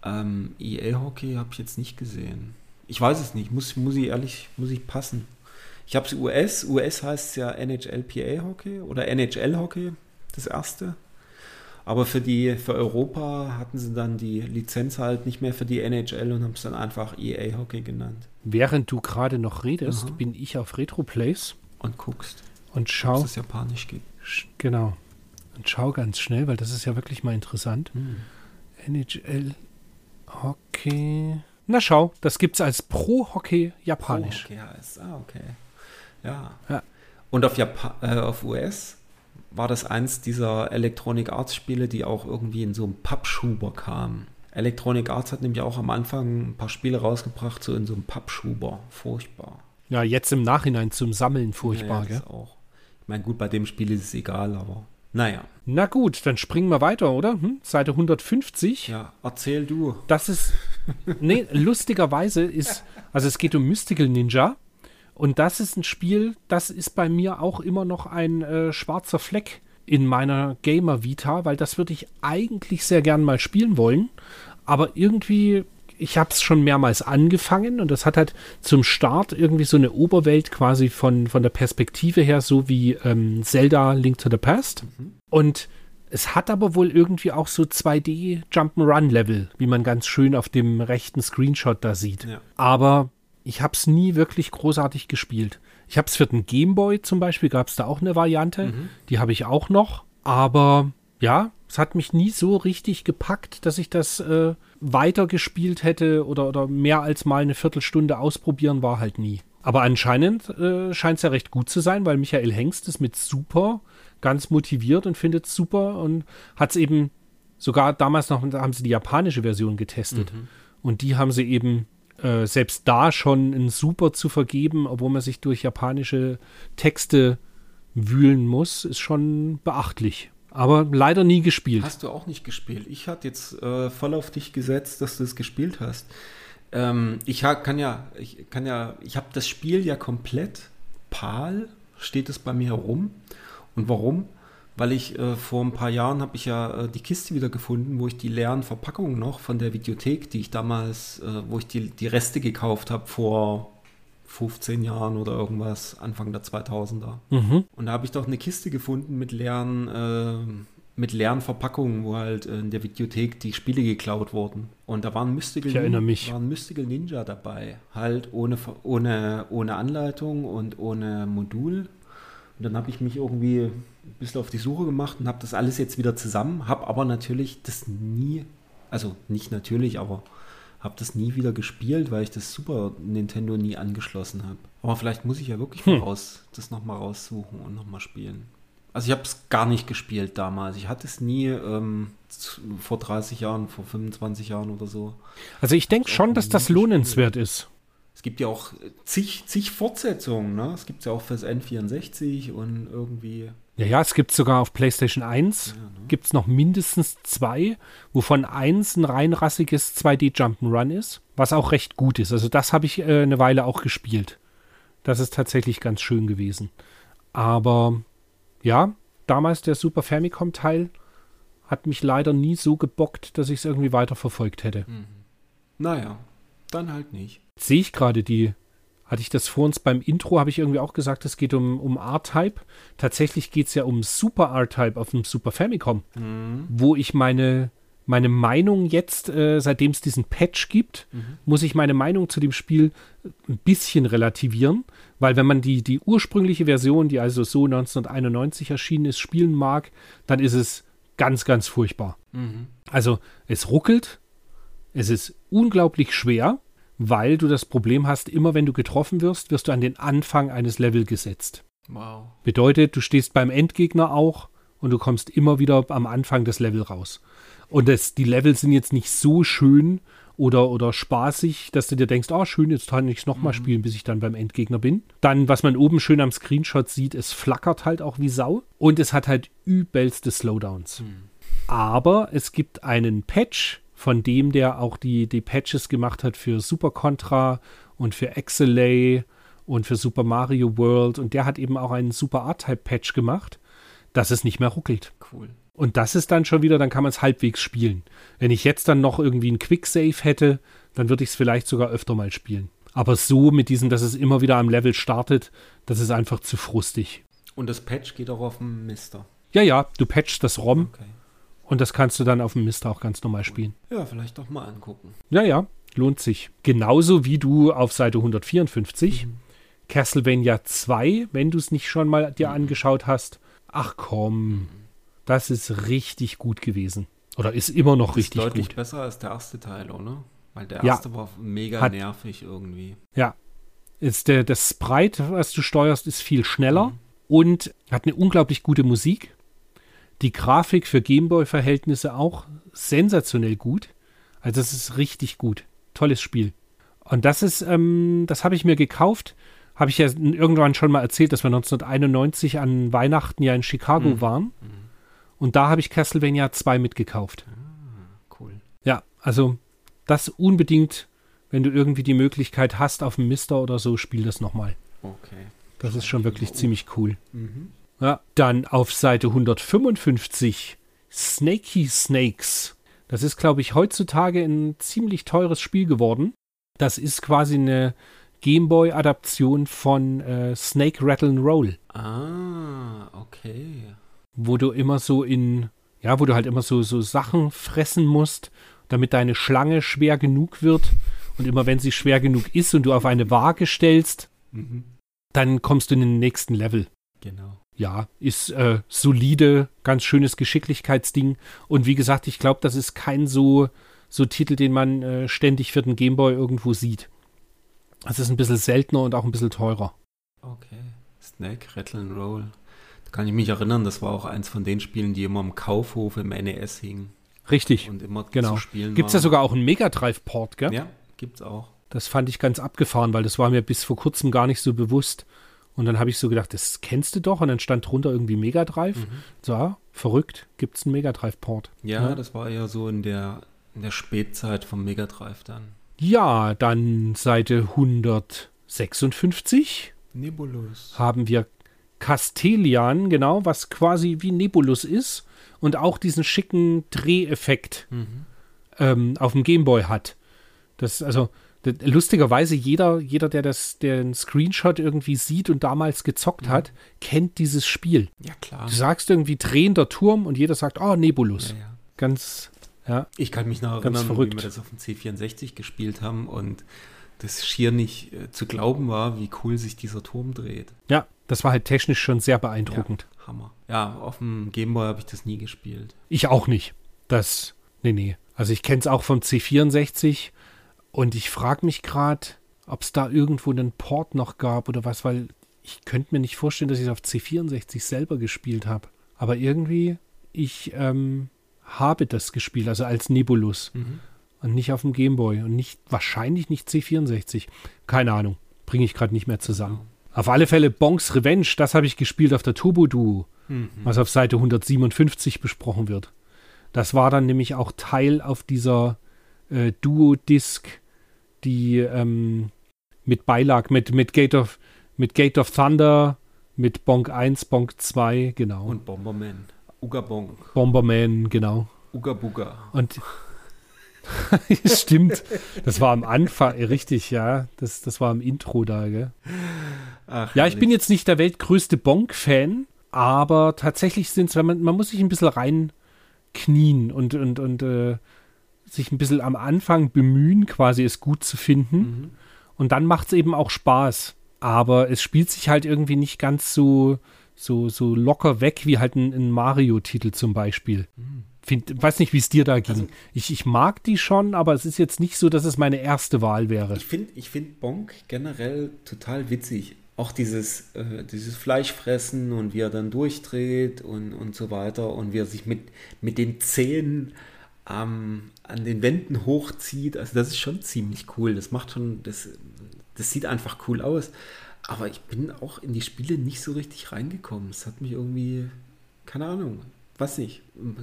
ähm, EA-Hockey habe ich jetzt nicht gesehen. Ich weiß es nicht, muss, muss ich ehrlich, muss ich passen. Ich habe es US, US heißt ja NHLPA-Hockey oder NHL-Hockey, das erste. Aber für die, für Europa hatten sie dann die Lizenz halt nicht mehr für die NHL und haben es dann einfach EA Hockey genannt.
Während du gerade noch redest, Aha. bin ich auf Retroplays.
Und guckst.
Und schau. Dass
es Japanisch gibt.
Genau. Und schau ganz schnell, weil das ist ja wirklich mal interessant. Hm. NHL Hockey. Na schau, das gibt es als Pro-Hockey Japanisch.
Pro-Hockey heißt, ah, okay. Ja. ja. Und auf, Jap äh, auf US war das eins dieser Electronic Arts Spiele, die auch irgendwie in so einem Pappschuber kamen. Electronic Arts hat nämlich auch am Anfang ein paar Spiele rausgebracht, so in so einem Pappschuber. Furchtbar.
Ja, jetzt im Nachhinein zum Sammeln furchtbar,
ja, ja,
gell?
Auch. Ich meine, gut, bei dem Spiel ist es egal, aber naja.
Na gut, dann springen wir weiter, oder? Hm? Seite 150.
Ja, erzähl du.
Das ist, nee, lustigerweise ist, also es geht um Mystical Ninja. Und das ist ein Spiel, das ist bei mir auch immer noch ein äh, schwarzer Fleck in meiner Gamer Vita, weil das würde ich eigentlich sehr gern mal spielen wollen. Aber irgendwie, ich habe es schon mehrmals angefangen und das hat halt zum Start irgendwie so eine Oberwelt quasi von, von der Perspektive her, so wie ähm, Zelda Link to the Past. Und es hat aber wohl irgendwie auch so 2D Jump'n'Run Level, wie man ganz schön auf dem rechten Screenshot da sieht.
Ja.
Aber ich habe es nie wirklich großartig gespielt. Ich habe es für den Gameboy zum Beispiel, gab es da auch eine Variante. Die habe ich auch noch. Aber ja, es hat mich nie so richtig gepackt, dass ich das äh, weitergespielt hätte oder, oder mehr als mal eine Viertelstunde ausprobieren war halt nie. Aber anscheinend äh, scheint es ja recht gut zu sein, weil Michael Hengst ist mit super ganz motiviert und findet es super und hat es eben sogar damals noch, da haben sie die japanische Version getestet. Und die haben sie eben äh, selbst da schon ein Super zu vergeben, obwohl man sich durch japanische Texte wühlen muss, ist schon beachtlich. Aber leider nie gespielt.
Hast du auch nicht gespielt. Ich hatte jetzt äh, voll auf dich gesetzt, dass du es gespielt hast. Ähm, ich kann ja, ich kann ja, ich habe das Spiel ja komplett PAL, steht es bei mir herum. Und warum? Weil ich äh, vor ein paar Jahren habe ich ja äh, die Kiste wieder gefunden, wo ich die leeren Verpackungen noch von der Videothek, die ich damals, äh, wo ich die, die Reste gekauft habe vor 15 Jahren oder irgendwas, Anfang der 2000er.
Mhm.
Und da habe ich doch eine Kiste gefunden mit leeren, äh, mit leeren Verpackungen, wo halt in der Videothek die Spiele geklaut wurden. Und da waren Mystical,
Ich erinnere mich.
waren Mystical Ninja dabei. Halt ohne, ohne, ohne Anleitung und ohne Modul. Und dann habe ich mich irgendwie ein bisschen auf die Suche gemacht und habe das alles jetzt wieder zusammen. Habe aber natürlich das nie, also nicht natürlich, aber habe das nie wieder gespielt, weil ich das Super Nintendo nie angeschlossen habe. Aber vielleicht muss ich ja wirklich mal raus, das nochmal raussuchen und nochmal spielen. Also ich habe es gar nicht gespielt damals. Ich hatte es nie ähm, vor 30 Jahren, vor 25 Jahren oder so.
Also ich denke schon, dass das lohnenswert ist.
Es gibt ja auch zig, zig Fortsetzungen, ne? Es gibt es ja auch fürs N64 und irgendwie.
Ja, ja, es gibt sogar auf PlayStation 1
Ja, ne?
gibt es noch mindestens zwei, wovon eins ein rein rassiges 2D Jump'n'Run ist, was auch recht gut ist. Also das habe ich äh, eine Weile auch gespielt. Das ist tatsächlich ganz schön gewesen. Aber ja, damals der Super Famicom Teil hat mich leider nie so gebockt, dass ich es irgendwie weiter verfolgt hätte.
Naja, dann halt nicht.
Sehe ich gerade die, hatte ich das vor uns beim Intro, habe ich irgendwie auch gesagt, es geht um, um R-Type. Tatsächlich geht es ja um Super R-Type auf dem Super Famicom, wo ich meine, meine Meinung jetzt, äh, seitdem es diesen Patch gibt, muss ich meine Meinung zu dem Spiel ein bisschen relativieren, weil wenn man die, die ursprüngliche Version, die also so 1991 erschienen ist, spielen mag, dann ist es ganz, ganz furchtbar. Also es ruckelt, es ist unglaublich schwer, weil du das Problem hast, immer wenn du getroffen wirst, wirst du an den Anfang eines Levels gesetzt.
Wow.
Bedeutet, du stehst beim Endgegner auch und du kommst immer wieder am Anfang des Level raus. Und das, die Level sind jetzt nicht so schön oder, oder spaßig, dass du dir denkst, ah, schön, jetzt kann ich es nochmal spielen, bis ich dann beim Endgegner bin. Dann, was man oben schön am Screenshot sieht, es flackert halt auch wie Sau. Und es hat halt übelste Slowdowns. Aber es gibt einen Patch, von dem der auch die, die Patches gemacht hat für Super Contra und für Exelay und für Super Mario World. Und der hat eben auch einen Super R-Type-Patch gemacht, dass es nicht mehr ruckelt.
Cool.
Und das ist dann schon wieder, dann kann man es halbwegs spielen. Wenn ich jetzt dann noch irgendwie einen Quicksave hätte, dann würde ich es vielleicht sogar öfter mal spielen. Aber so mit diesem, dass es immer wieder am Level startet, das ist einfach zu frustig.
Und das Patch geht auch auf dem Mister.
Ja, ja, du patchst das ROM
Okay.
Und das kannst du dann auf dem Mister auch ganz normal spielen.
Ja, vielleicht doch mal angucken.
Ja, ja, lohnt sich. Genauso wie du auf Seite 154 Castlevania 2, wenn du es nicht schon mal dir angeschaut hast. Ach komm, das ist richtig gut gewesen. Oder ist immer noch
Das ist
richtig
deutlich
gut.
besser als der erste Teil, oder? Weil der
Ja.
erste war mega
Hat-
nervig irgendwie.
Ja. Ist der, das Sprite, was du steuerst, ist viel schneller und hat eine unglaublich gute Musik. Die Grafik für Gameboy-Verhältnisse auch sensationell gut. Also das ist richtig gut. Tolles Spiel. Und das ist, ähm, das habe ich mir gekauft. Habe ich ja irgendwann schon mal erzählt, dass wir 1991 an Weihnachten ja in Chicago
Mhm.
waren. Und da habe ich Castlevania 2 mitgekauft.
Cool.
Ja, also das unbedingt, wenn du irgendwie die Möglichkeit hast auf dem Mister oder so, spiel das nochmal.
Okay.
Das ist schon wirklich ziemlich cool.
Mhm.
Ja, dann auf Seite 155 Snaky Snakes. Das ist, glaube ich, heutzutage ein ziemlich teures Spiel geworden. Das ist quasi eine Gameboy-Adaption von äh, Snake Rattle and Roll,
Ah, okay.
wo du immer so in, ja, wo du halt immer so, so Sachen fressen musst, damit deine Schlange schwer genug wird. Und immer wenn sie schwer genug ist und du auf eine Waage stellst,
Mhm.
dann kommst du in den nächsten Level.
Genau.
Ja, ist äh, solide, ganz schönes Geschicklichkeitsding. Und wie gesagt, ich glaube, das ist kein so, so Titel, den man äh, ständig für den Gameboy irgendwo sieht. Das ist ein bisschen seltener und auch ein bisschen teurer.
Okay. Snack, Rattle and Roll. Da kann ich mich erinnern, das war auch eins von den Spielen, die immer im Kaufhof im NES hingen
Richtig.
und immer
Genau.
zu spielen
Gibt es ja sogar auch einen Mega Drive-Port, gell?
Ja, gibt's auch.
Das fand ich ganz abgefahren, weil das war mir bis vor kurzem gar nicht so bewusst. Und dann habe ich so gedacht, das kennst du doch. Und dann stand drunter irgendwie Mega Drive.
Mhm.
So, verrückt, gibt es einen Mega Drive-Port.
Ja,
Ja.
das war ja so in der, in der Spätzeit vom Mega Drive dann.
Ja, dann Seite 156.
Nebulus.
haben wir Castelian, genau, was quasi wie Nebulus ist und auch diesen schicken Dreheffekt
Mhm.
ähm, auf dem Gameboy hat. Das also lustigerweise jeder, jeder, der das, den Screenshot irgendwie sieht und damals gezockt hat, kennt dieses Spiel.
Ja, klar.
Du sagst irgendwie drehender Turm und jeder sagt, oh, Nebulus.
Ja, ja.
Ganz, ja,
Ich kann mich noch erinnern,
verrückt.
wie wir das auf dem C64 gespielt haben und das schier nicht äh, zu glauben war, wie cool sich dieser Turm dreht.
ja, das war halt technisch schon sehr beeindruckend.
Ja, Hammer. Ja, auf dem Gameboy habe ich das nie gespielt.
Ich auch nicht. Das, nee, nee. Also ich kenne es auch vom C64 und ich frage mich gerade, ob es da irgendwo einen Port noch gab oder was, weil ich könnte mir nicht vorstellen, dass ich es auf C64 selber gespielt habe. Aber irgendwie, ich ähm, habe das gespielt, also als Nebulus und nicht auf dem Gameboy und nicht, wahrscheinlich nicht C64. Keine Ahnung, bringe ich gerade nicht mehr zusammen. Auf alle Fälle Bonks Revenge, das habe ich gespielt auf der Turbo Duo
Mhm.
was auf Seite 157 besprochen wird. Das war dann nämlich auch Teil auf dieser äh, Duo-Disc, die ähm, mit Beilag, mit, mit, Gate of, mit Gate of Thunder, mit Bonk 1, Bonk 2, genau.
Und Bomberman. Uga Bonk.
Bomberman, genau.
Uga Buga.
Und stimmt, das war am Anfang, äh, richtig, ja. Das, das war im Intro da, gell?
Ach,
Ja, ich bin jetzt nicht der weltgrößte Bonk-Fan, aber tatsächlich sind es, man, man muss sich ein bisschen reinknien und, und, und äh, sich ein bisschen am Anfang bemühen, quasi es gut zu finden.
Mhm.
Und dann macht es eben auch Spaß. Aber es spielt sich halt irgendwie nicht ganz so, so, so locker weg wie halt ein, ein Mario-Titel zum Beispiel. Find, weiß nicht, wie es dir da ging.
Also-
ich, ich mag die schon, aber es ist jetzt nicht so, dass es meine erste Wahl wäre.
Ich finde ich find Bonk generell total witzig. Auch dieses, äh, dieses Fleischfressen und wie er dann durchdreht und, und so weiter und wie er sich mit, mit den Zähnen ähm, an den Wänden hochzieht. Also das ist schon ziemlich cool. Das macht schon, das, das sieht einfach cool aus. Aber ich bin auch in die Spiele nicht so richtig reingekommen. Es hat mich irgendwie, keine Ahnung, weiß nicht.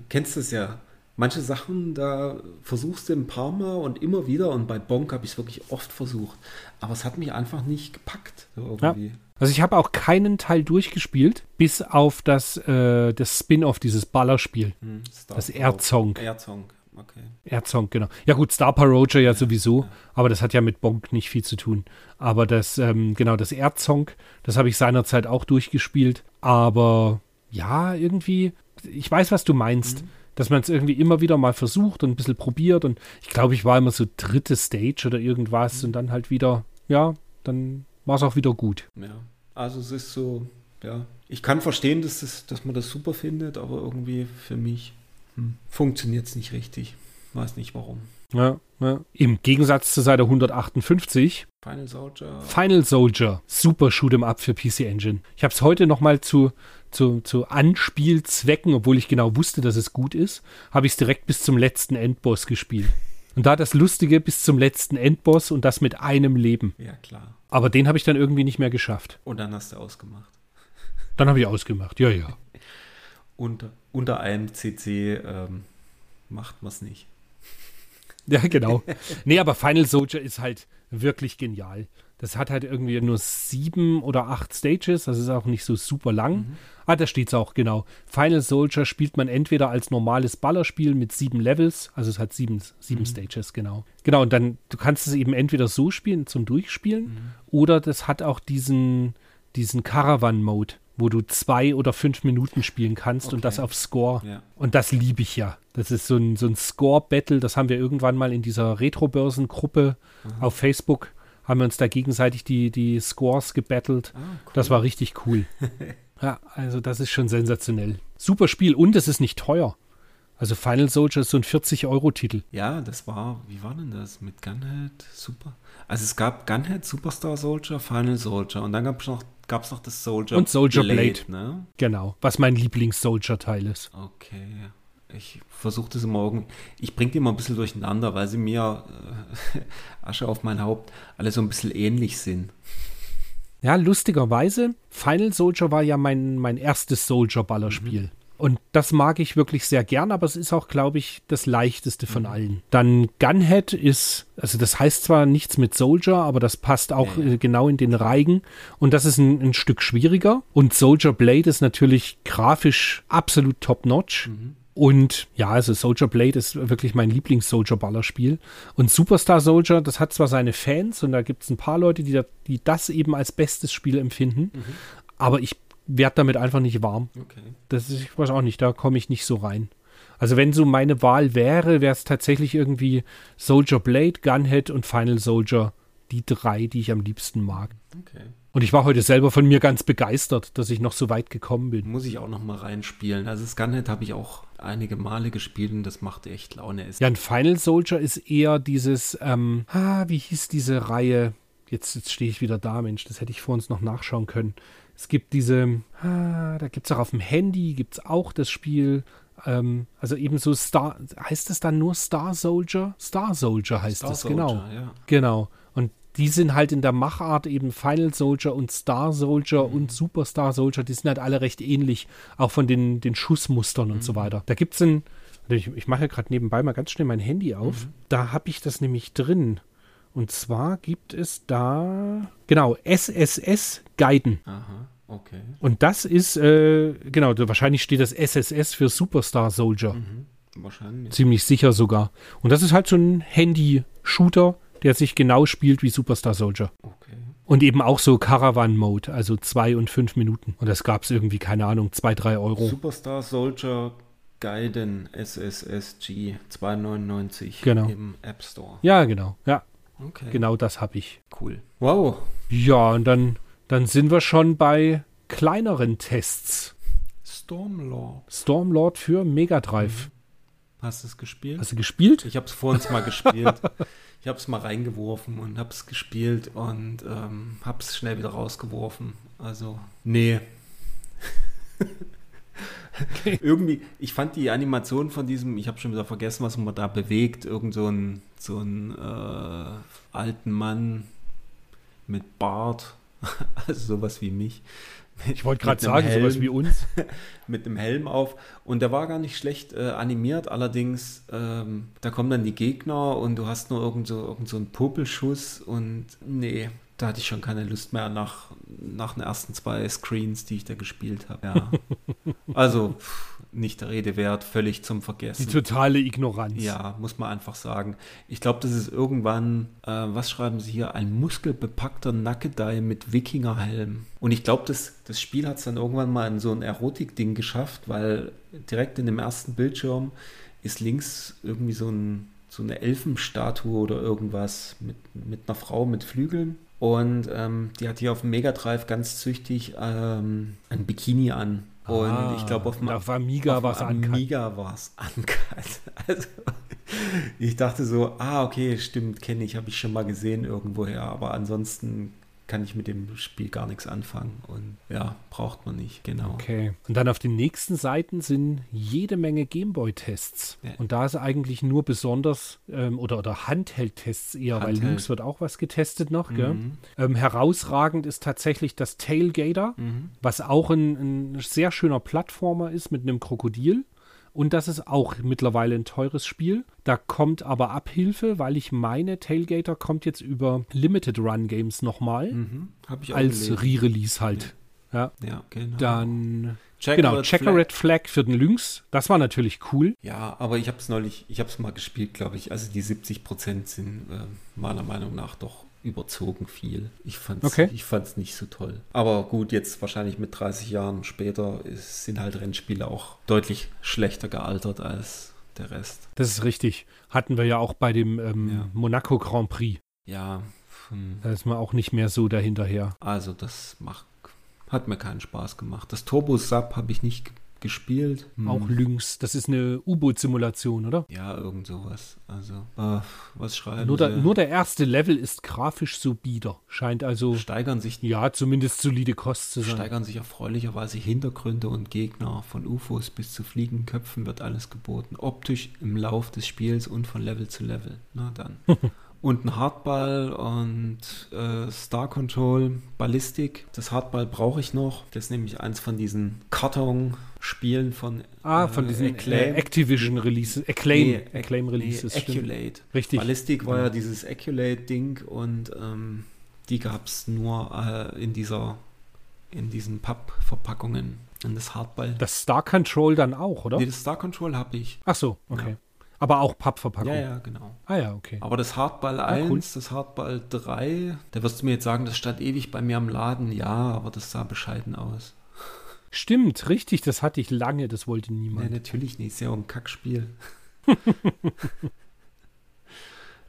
Kennst du es ja. Manche Sachen, da versuchst du ein paar Mal und immer wieder. Und bei Bonk habe ich es wirklich oft versucht. Aber es hat mich einfach nicht gepackt. So irgendwie.
Also ich habe auch keinen Teil durchgespielt, bis auf das, äh, das Spin-off, dieses Ballerspiel.
Hm,
Das. Erzong.
Erzong, okay.
Erzong, genau. Ja gut, Star Roger ja sowieso, aber das hat ja mit Bonk nicht viel zu tun. Aber das, ähm, genau, das Erzong, das habe ich seinerzeit auch durchgespielt. Aber ja, irgendwie, ich weiß, was du meinst. Dass man es irgendwie immer wieder mal versucht und ein bisschen probiert. Und ich glaube, ich war immer so dritte Stage oder irgendwas und dann halt wieder, ja, dann war es auch wieder gut.
Ja. Also es ist so, ja. Ich kann verstehen, dass, das, dass man das super findet, aber irgendwie für mich funktioniert es nicht richtig. Weiß nicht warum.
Ja, ja. Im Gegensatz zu Seite 158
Final Soldier.
Final Soldier, super Shoot'em Up für PC Engine. Ich habe es heute noch mal zu, zu, zu Anspielzwecken, obwohl ich genau wusste, dass es gut ist, habe ich es direkt bis zum letzten Endboss gespielt. Und da das Lustige bis zum letzten Endboss und das mit einem Leben.
Ja, klar.
Aber den habe ich dann irgendwie nicht mehr geschafft.
Und dann hast du ausgemacht.
Dann habe ich ausgemacht, ja, ja.
Unter, unter einem CC ähm, macht man es nicht.
Ja, genau. nee, aber Final Soldier ist halt wirklich genial. Das hat halt irgendwie nur sieben oder acht Stages, das ist auch nicht so super lang. Mhm. Ah, da steht es auch, genau. Final Soldier spielt man entweder als normales Ballerspiel mit sieben Levels, also es hat sieben, sieben mhm. Stages, genau. Genau, und dann, du kannst es eben entweder so spielen, zum Durchspielen, mhm. oder das hat auch diesen, diesen Caravan-Mode wo du zwei oder fünf Minuten spielen kannst okay. und das auf Score. Ja. Und das liebe ich ja. Das ist so ein, so ein Score-Battle, das haben wir irgendwann mal in dieser Retro-Börsen-Gruppe auf Facebook, haben wir uns da gegenseitig die, die Scores gebattelt. Ah, cool. Das war richtig cool. ja, also das ist schon sensationell. Super Spiel und es ist nicht teuer. Also Final Soldier ist so ein 40-Euro-Titel.
Ja, das war, wie war denn das mit Gunhead? Super. Also es gab Gunhead, Superstar Soldier, Final Soldier und dann gab es noch gab es noch das Soldier
Und Soldier Blade, Blade, ne? Genau, was mein Lieblings-Soldier-Teil ist.
Okay. Ich versuche das irgendwie. Ich bringe die immer ein bisschen durcheinander, weil sie mir äh, Asche auf mein Haupt alle so ein bisschen ähnlich sind.
Ja, lustigerweise, Final Soldier war ja mein, mein erstes Soldier-Ballerspiel. Mhm. Und das mag ich wirklich sehr gern, aber es ist auch, glaube ich, das leichteste von mhm. allen. Dann Gunhead ist, also das heißt zwar nichts mit Soldier, aber das passt auch ja. äh, genau in den Reigen. Und das ist ein, ein, Stück schwieriger. Und Soldier Blade ist natürlich grafisch absolut top-notch. Mhm. Und ja, also Soldier Blade ist wirklich mein Lieblings-Soldier-Ballerspiel. Und Superstar Soldier, das hat zwar seine Fans und da gibt es ein paar Leute, die, da, die das eben als bestes Spiel empfinden. Mhm. Aber ich werde damit einfach nicht warm. Okay. Das ist, ich weiß auch nicht, da komme ich nicht so rein. Also wenn so meine Wahl wäre, wäre es tatsächlich irgendwie Soldier Blade, Gunhead und Final Soldier. Die drei, die ich am liebsten mag. Okay. Und ich war heute selber von mir ganz begeistert, dass ich noch so weit gekommen bin.
Muss ich auch noch mal reinspielen. Also das Gunhead habe ich auch einige Male gespielt und das macht echt Laune.
Ja, ein Final Soldier ist eher dieses, ähm, ah, wie hieß diese Reihe? Jetzt, jetzt stehe ich wieder da, Mensch, das hätte ich vor uns noch nachschauen können. Es gibt diese, ah, da gibt es auch auf dem Handy, gibt es auch das Spiel, ähm, also eben so Star, heißt es dann nur Star Soldier? Star Soldier heißt Star es, Soldier, genau. Ja. Genau. Und die sind halt in der Machart eben Final Soldier und Star Soldier mhm. und Superstar Soldier, die sind halt alle recht ähnlich, auch von den, den Schussmustern mhm. und so mhm. weiter. Da gibt es ein, ich, ich mache gerade nebenbei mal ganz schnell mein Handy auf, mhm. da habe ich das nämlich drin. Und zwar gibt es da, genau, SSS Guiden.
Aha, okay.
Und das ist, äh, genau, wahrscheinlich steht das SSS für Superstar Soldier. Mhm,
wahrscheinlich.
Ziemlich sicher sogar. Und das ist halt so ein Handy-Shooter, der sich genau spielt wie Superstar Soldier.
Okay.
Und eben auch so Caravan-Mode, also zwei und fünf Minuten. Und das gab es irgendwie, keine Ahnung, zwei, drei Euro.
Superstar Soldier Gaiden SSSG 299
genau.
im App Store.
Ja, genau. Ja, Okay. Genau das habe ich.
Cool. Wow.
Ja, und dann, dann sind wir schon bei kleineren Tests.
Stormlord.
Stormlord für Mega Drive. Mhm.
Hast du es gespielt?
Hast du gespielt?
Ich habe es vor uns mal gespielt. ich habe es mal reingeworfen und habe es gespielt und ähm, habe es schnell wieder rausgeworfen. Also, nee. Okay. Irgendwie, ich fand die Animation von diesem, ich habe schon wieder vergessen, was man da bewegt, irgend so ein, so äh, alten Mann mit Bart, also sowas wie mich.
Mit, ich wollte gerade sagen, Helm, sowas wie uns.
mit einem Helm auf. Und der war gar nicht schlecht äh, animiert, allerdings, ähm, da kommen dann die Gegner und du hast nur irgend so, irgend so einen Popelschuss und nee, da hatte ich schon keine Lust mehr nach, nach den ersten zwei Screens, die ich da gespielt habe. Ja. also nicht der Rede wert, völlig zum Vergessen.
Die totale Ignoranz.
Ja, muss man einfach sagen. Ich glaube, das ist irgendwann, äh, was schreiben sie hier, ein muskelbepackter Nackedei mit Wikingerhelm. Und ich glaube, das, das Spiel hat es dann irgendwann mal in so ein Erotik-Ding geschafft, weil direkt in dem ersten Bildschirm ist links irgendwie so ein so eine Elfenstatue oder irgendwas mit, mit einer Frau mit Flügeln und ähm, die hat hier auf dem Mega Drive ganz züchtig ähm, ein Bikini an. Und ah, ich glaube, auf,
auf Amiga war es
Amiga war es uncut. Also, ich dachte so, ah, okay, stimmt, kenne ich, habe ich schon mal gesehen irgendwoher. Aber ansonsten kann ich mit dem Spiel gar nichts anfangen. Und ja, braucht man nicht, genau.
Okay. Und dann auf den nächsten Seiten sind jede Menge Gameboy-Tests.
Ja.
Und da ist eigentlich nur besonders, ähm, oder, oder Handheld-Tests eher, weil
Handheld.
links wird auch was getestet noch.
Mhm.
Ähm, herausragend ist tatsächlich das Tailgater,
Mhm.
was auch ein, ein sehr schöner Plattformer ist mit einem Krokodil. Und das ist auch mittlerweile ein teures Spiel. Da kommt aber Abhilfe, weil ich meine, Tailgater kommt jetzt über Limited Run Games nochmal.
Mhm. Habe ich auch
Als. Re-Release halt. Ja.
Ja, genau.
Dann,
Checkered
genau,
Flag.
Checkered Flag für den Lynx. Das war natürlich cool.
Ja, aber ich habe es neulich, ich habe es mal gespielt, glaube ich. Also die 70 Prozent sind äh, meiner Meinung nach doch überzogen viel. Ich fand's,
Okay.
ich fand's nicht so toll. Aber gut, jetzt wahrscheinlich mit 30 Jahren später ist, sind halt Rennspiele auch deutlich schlechter gealtert als der Rest.
Das ist richtig. Hatten wir ja auch bei dem ähm,
Ja.
Monaco Grand Prix.
Ja, hm,
Da ist man auch nicht mehr so dahinterher.
also das macht, hat mir keinen Spaß gemacht. Das Turbo Sub habe ich nicht gespielt. Hm.
Auch Lynx. Das ist eine U-Boot-Simulation, oder?
Ja, irgend sowas. Also, äh, was schreiben
Nur, der, nur der erste Level ist grafisch so bieder. Scheint also,
steigern sich
ja, zumindest solide Kost zu sein.
steigern sich erfreulicherweise Hintergründe und Gegner von UFOs bis zu fliegenden Köpfen wird alles geboten. Optisch im Lauf des Spiels und von Level zu Level. Na dann. und ein Hardball und äh, Star Control, Ballistik. Das Hardball brauche ich noch. Das ist nämlich eins von diesen Karton-Spielen von
Ah, von diesen
Acclaim.
äh, Activision Releases, Acclaim,
Nee,
Acclaim
Nee,
Releases. stimmt.
Acculate.
Richtig.
Ballistik war
Genau.
ja dieses Acculate-Ding und ähm, die gab es nur äh, in dieser in diesen Pappverpackungen. Und das Hardball.
Das Star Control dann auch, oder?
Nee, das Star Control habe ich.
Ach so, okay. Aber auch Pappverpackung.
Ja, ja, genau.
Ah ja, okay.
Aber das Hardball
Ah,
1,
cool.
das Hardball 3, da wirst du mir jetzt sagen, das stand ewig bei mir am Laden. Ja, aber das sah bescheiden aus.
Stimmt, richtig, das hatte ich lange, das wollte niemand.
natürlich nicht. Ist ja auch ein Kackspiel.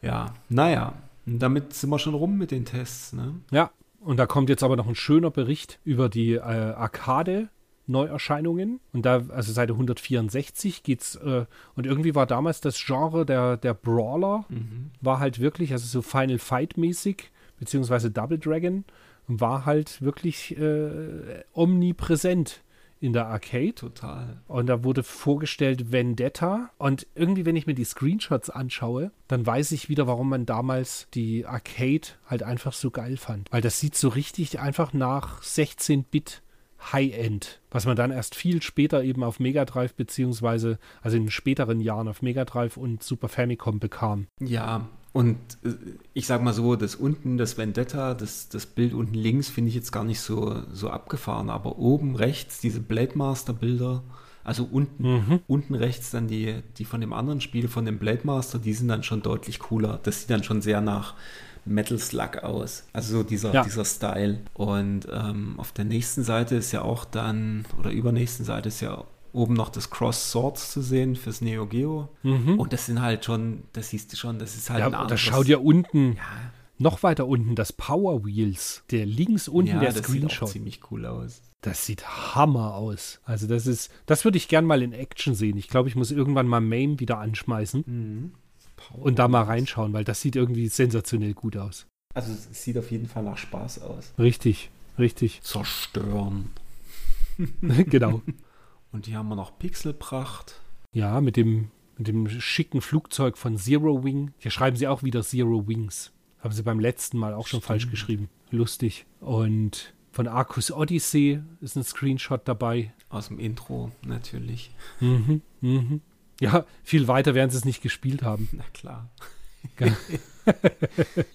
ja, naja. Damit sind wir schon rum mit den Tests, ne?
Ja, und da kommt jetzt aber noch ein schöner Bericht über die äh, Arcade. Neuerscheinungen und da, also Seite 164 geht's, äh, und irgendwie war damals das Genre der, der Brawler,
Mhm.
war halt wirklich, also so Final Fight mäßig, beziehungsweise Double Dragon, war halt wirklich äh, omnipräsent in der Arcade.
Total.
Und da wurde vorgestellt Vendetta. Und irgendwie, wenn ich mir die Screenshots anschaue, dann weiß ich wieder, warum man damals die Arcade halt einfach so geil fand. Weil das sieht so richtig einfach nach 16-Bit High-End, was man dann erst viel später eben auf Mega Drive beziehungsweise, also in späteren Jahren auf Mega Drive und Super Famicom bekam.
Ja, und äh, ich sag mal so, das unten, das Vendetta, das, das Bild unten links finde ich jetzt gar nicht so, so abgefahren, aber oben rechts diese Blade Master Bilder, also unten,
Mhm.
unten rechts dann die, die von dem anderen Spiel, von dem Blade Master, die sind dann schon deutlich cooler. Das sieht dann schon sehr nach Metal Slug aus. Also so dieser,
Ja.
dieser Style. Und ähm, auf der nächsten Seite ist ja auch dann, oder übernächsten Seite ist ja oben noch das Cross Swords zu sehen fürs Neo Geo.
Mhm.
Und das sind halt schon, das siehst du schon, das ist halt
ja,
ein anderes.
schaut ja unten,
ja,
noch weiter unten, das Power Wheels, der links unten
ja,
der
das sieht auch
Screenshot.
ziemlich cool aus.
Das sieht Hammer aus. Also das ist, das würde ich gern mal in Action sehen. Ich glaube, ich muss irgendwann mal MAME wieder anschmeißen und da mal reinschauen, weil das sieht irgendwie sensationell gut aus.
Also es sieht auf jeden Fall nach Spaß aus.
Richtig, richtig.
Zerstören.
genau.
Und hier haben wir noch Pixelpracht.
Ja, mit dem, mit dem schicken Flugzeug von Zero Wing. Hier schreiben sie auch wieder Zero Wings. Haben sie beim letzten Mal auch schon falsch
Stimmt.
geschrieben. Lustig. Und von Arcus Odyssey ist ein Screenshot dabei.
Aus dem Intro natürlich.
Mhm, mhm. Ja, viel weiter werden sie es nicht gespielt haben.
Na klar.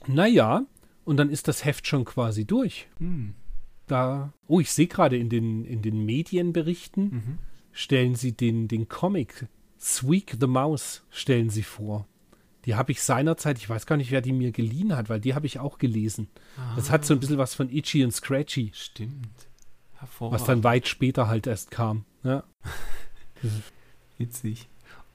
Naja, und dann ist das Heft schon quasi durch.
Hm.
Da, oh, ich sehe gerade in den, in den Medienberichten,
Mhm.
stellen sie den, den Comic Squeak the Mouse stellen sie vor. Die habe ich seinerzeit, ich weiß gar nicht, wer die mir geliehen hat, weil die habe ich auch gelesen. Das hat so ein bisschen was von Itchy und Scratchy,
Stimmt.
was
Hervorragend.
dann weit später halt erst kam. Ja.
Witzig.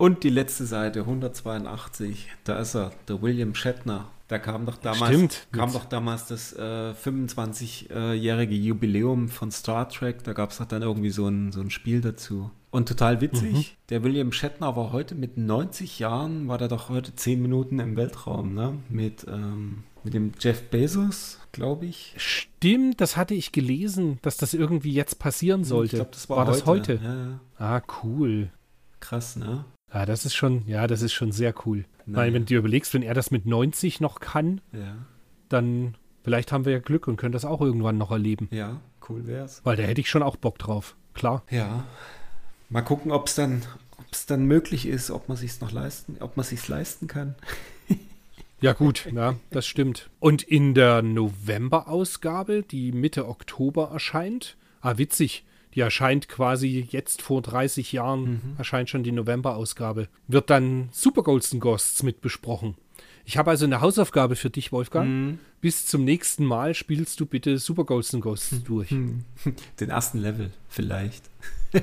Und die letzte Seite, 182, da ist er, der William Shatner. Da kam doch damals,
Stimmt.
kam doch damals das äh, 25-jährige Jubiläum von Star Trek. Da gab es doch dann irgendwie so ein, so ein Spiel dazu. Und total witzig,
Mhm.
der William Shatner war heute mit 90 Jahren, war der doch heute 10 Minuten im Weltraum, ne? Mit, ähm, Mit dem Jeff Bezos, glaube ich.
Stimmt, das hatte ich gelesen, dass das irgendwie jetzt passieren sollte.
Ich glaube, das war,
war
heute.
das heute?
Ja, ja.
Ah, cool.
Krass, ne?
Ja, das ist schon, ja, das ist schon sehr cool.
Nein.
Weil, wenn du dir überlegst, wenn er das mit 90 noch kann,
Ja.
dann vielleicht haben wir ja Glück und können das auch irgendwann noch erleben.
Ja, cool wär's.
Weil da hätte ich schon auch Bock drauf. Klar.
Ja. Mal gucken, ob es dann, ob's dann möglich ist, ob man sich's noch leisten, ob man sich's leisten kann.
Ja, gut, ja, das stimmt. Und in der November-Ausgabe, die Mitte Oktober erscheint, ah, witzig, die erscheint quasi jetzt vor 30 Jahren, erscheint schon die November-Ausgabe, wird dann Super Golden Ghosts mit besprochen. Ich habe also eine Hausaufgabe für dich, Wolfgang. Bis zum nächsten Mal spielst du bitte Super Golden Ghosts durch.
Den ersten Level vielleicht.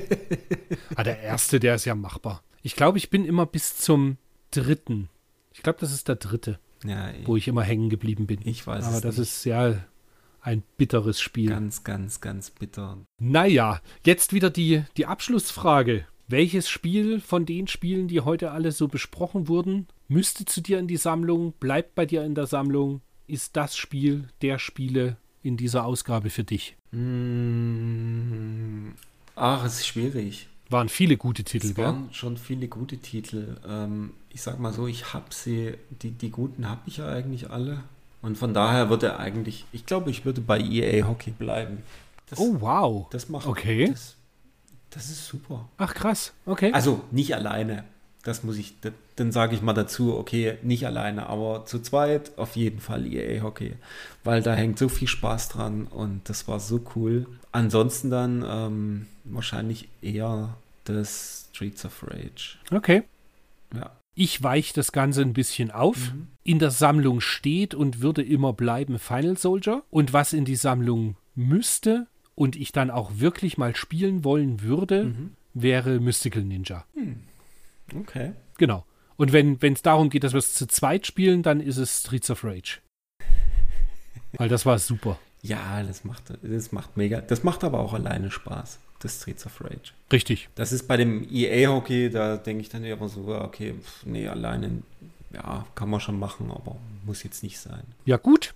Ah, der erste, der ist ja machbar. Ich glaube, ich bin immer bis zum dritten. Ich glaube, das ist der dritte,
Ja,
wo ich immer hängen geblieben bin.
ich weiß
Aber das
nicht.
ist ja ein bitteres Spiel.
ganz, ganz, ganz bitter.
Naja, jetzt wieder die, die Abschlussfrage. Welches Spiel von den Spielen, die heute alle so besprochen wurden, müsste zu dir in die Sammlung, bleibt bei dir in der Sammlung, ist das Spiel der Spiele in dieser Ausgabe für dich?
Mm, Ach, es ist schwierig.
Waren viele gute Titel,
Es waren schon viele gute Titel. Ähm, ich sag mal so, ich habe sie, die, die guten habe ich ja eigentlich alle. Und von daher würde eigentlich, ich glaube, ich würde bei EA Hockey bleiben. Das,
Oh, wow.
das macht.
okay.
Das, das ist super.
Ach, krass. Okay.
Also nicht alleine. Das muss ich, da- dann sage ich mal dazu, okay, nicht alleine, aber zu zweit auf jeden Fall EA Hockey, weil da hängt so viel Spaß dran und das war so cool. Ansonsten dann ähm, wahrscheinlich eher das Streets of Rage.
Okay.
Ja.
Ich weiche das Ganze ein bisschen auf.
Mhm.
In der Sammlung steht und würde immer bleiben Final Soldier. Und was in die Sammlung müsste und ich dann auch wirklich mal spielen wollen würde,
Mhm.
wäre Mystical Ninja.
Okay.
Genau. Und wenn es darum geht, dass wir es zu zweit spielen, dann ist es Streets of Rage. Weil das war super.
Ja, das macht, das macht mega. Das macht aber auch alleine Spaß, das Streets of Rage.
Richtig.
Das ist bei dem EA-Hockey, da denke ich dann immer so, okay, pf, nee, alleine, ja, kann man schon machen, aber muss jetzt nicht sein.
Ja, gut.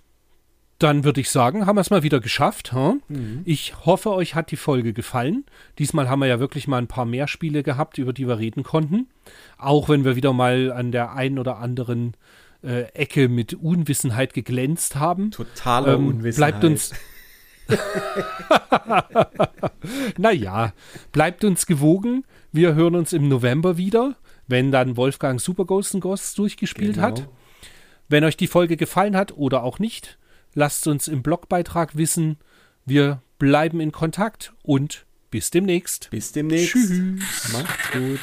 Dann würde ich sagen, haben wir es mal wieder geschafft. Hm? Ich hoffe, euch hat die Folge gefallen. Diesmal haben wir ja wirklich mal ein paar mehr Spiele gehabt, über die wir reden konnten. Auch wenn wir wieder mal an der einen oder anderen äh, Ecke mit Unwissenheit geglänzt haben.
Totaler
Ähm,
Unwissenheit.
bleibt uns. naja, bleibt uns gewogen. Wir hören uns im November wieder, wenn dann Wolfgang Super Ghosts Ghosts durchgespielt
Genau.
hat. Wenn euch die Folge gefallen hat oder auch nicht, lasst uns im Blogbeitrag wissen. Wir bleiben in Kontakt und bis demnächst.
Bis demnächst.
Tschüss.
Macht's gut.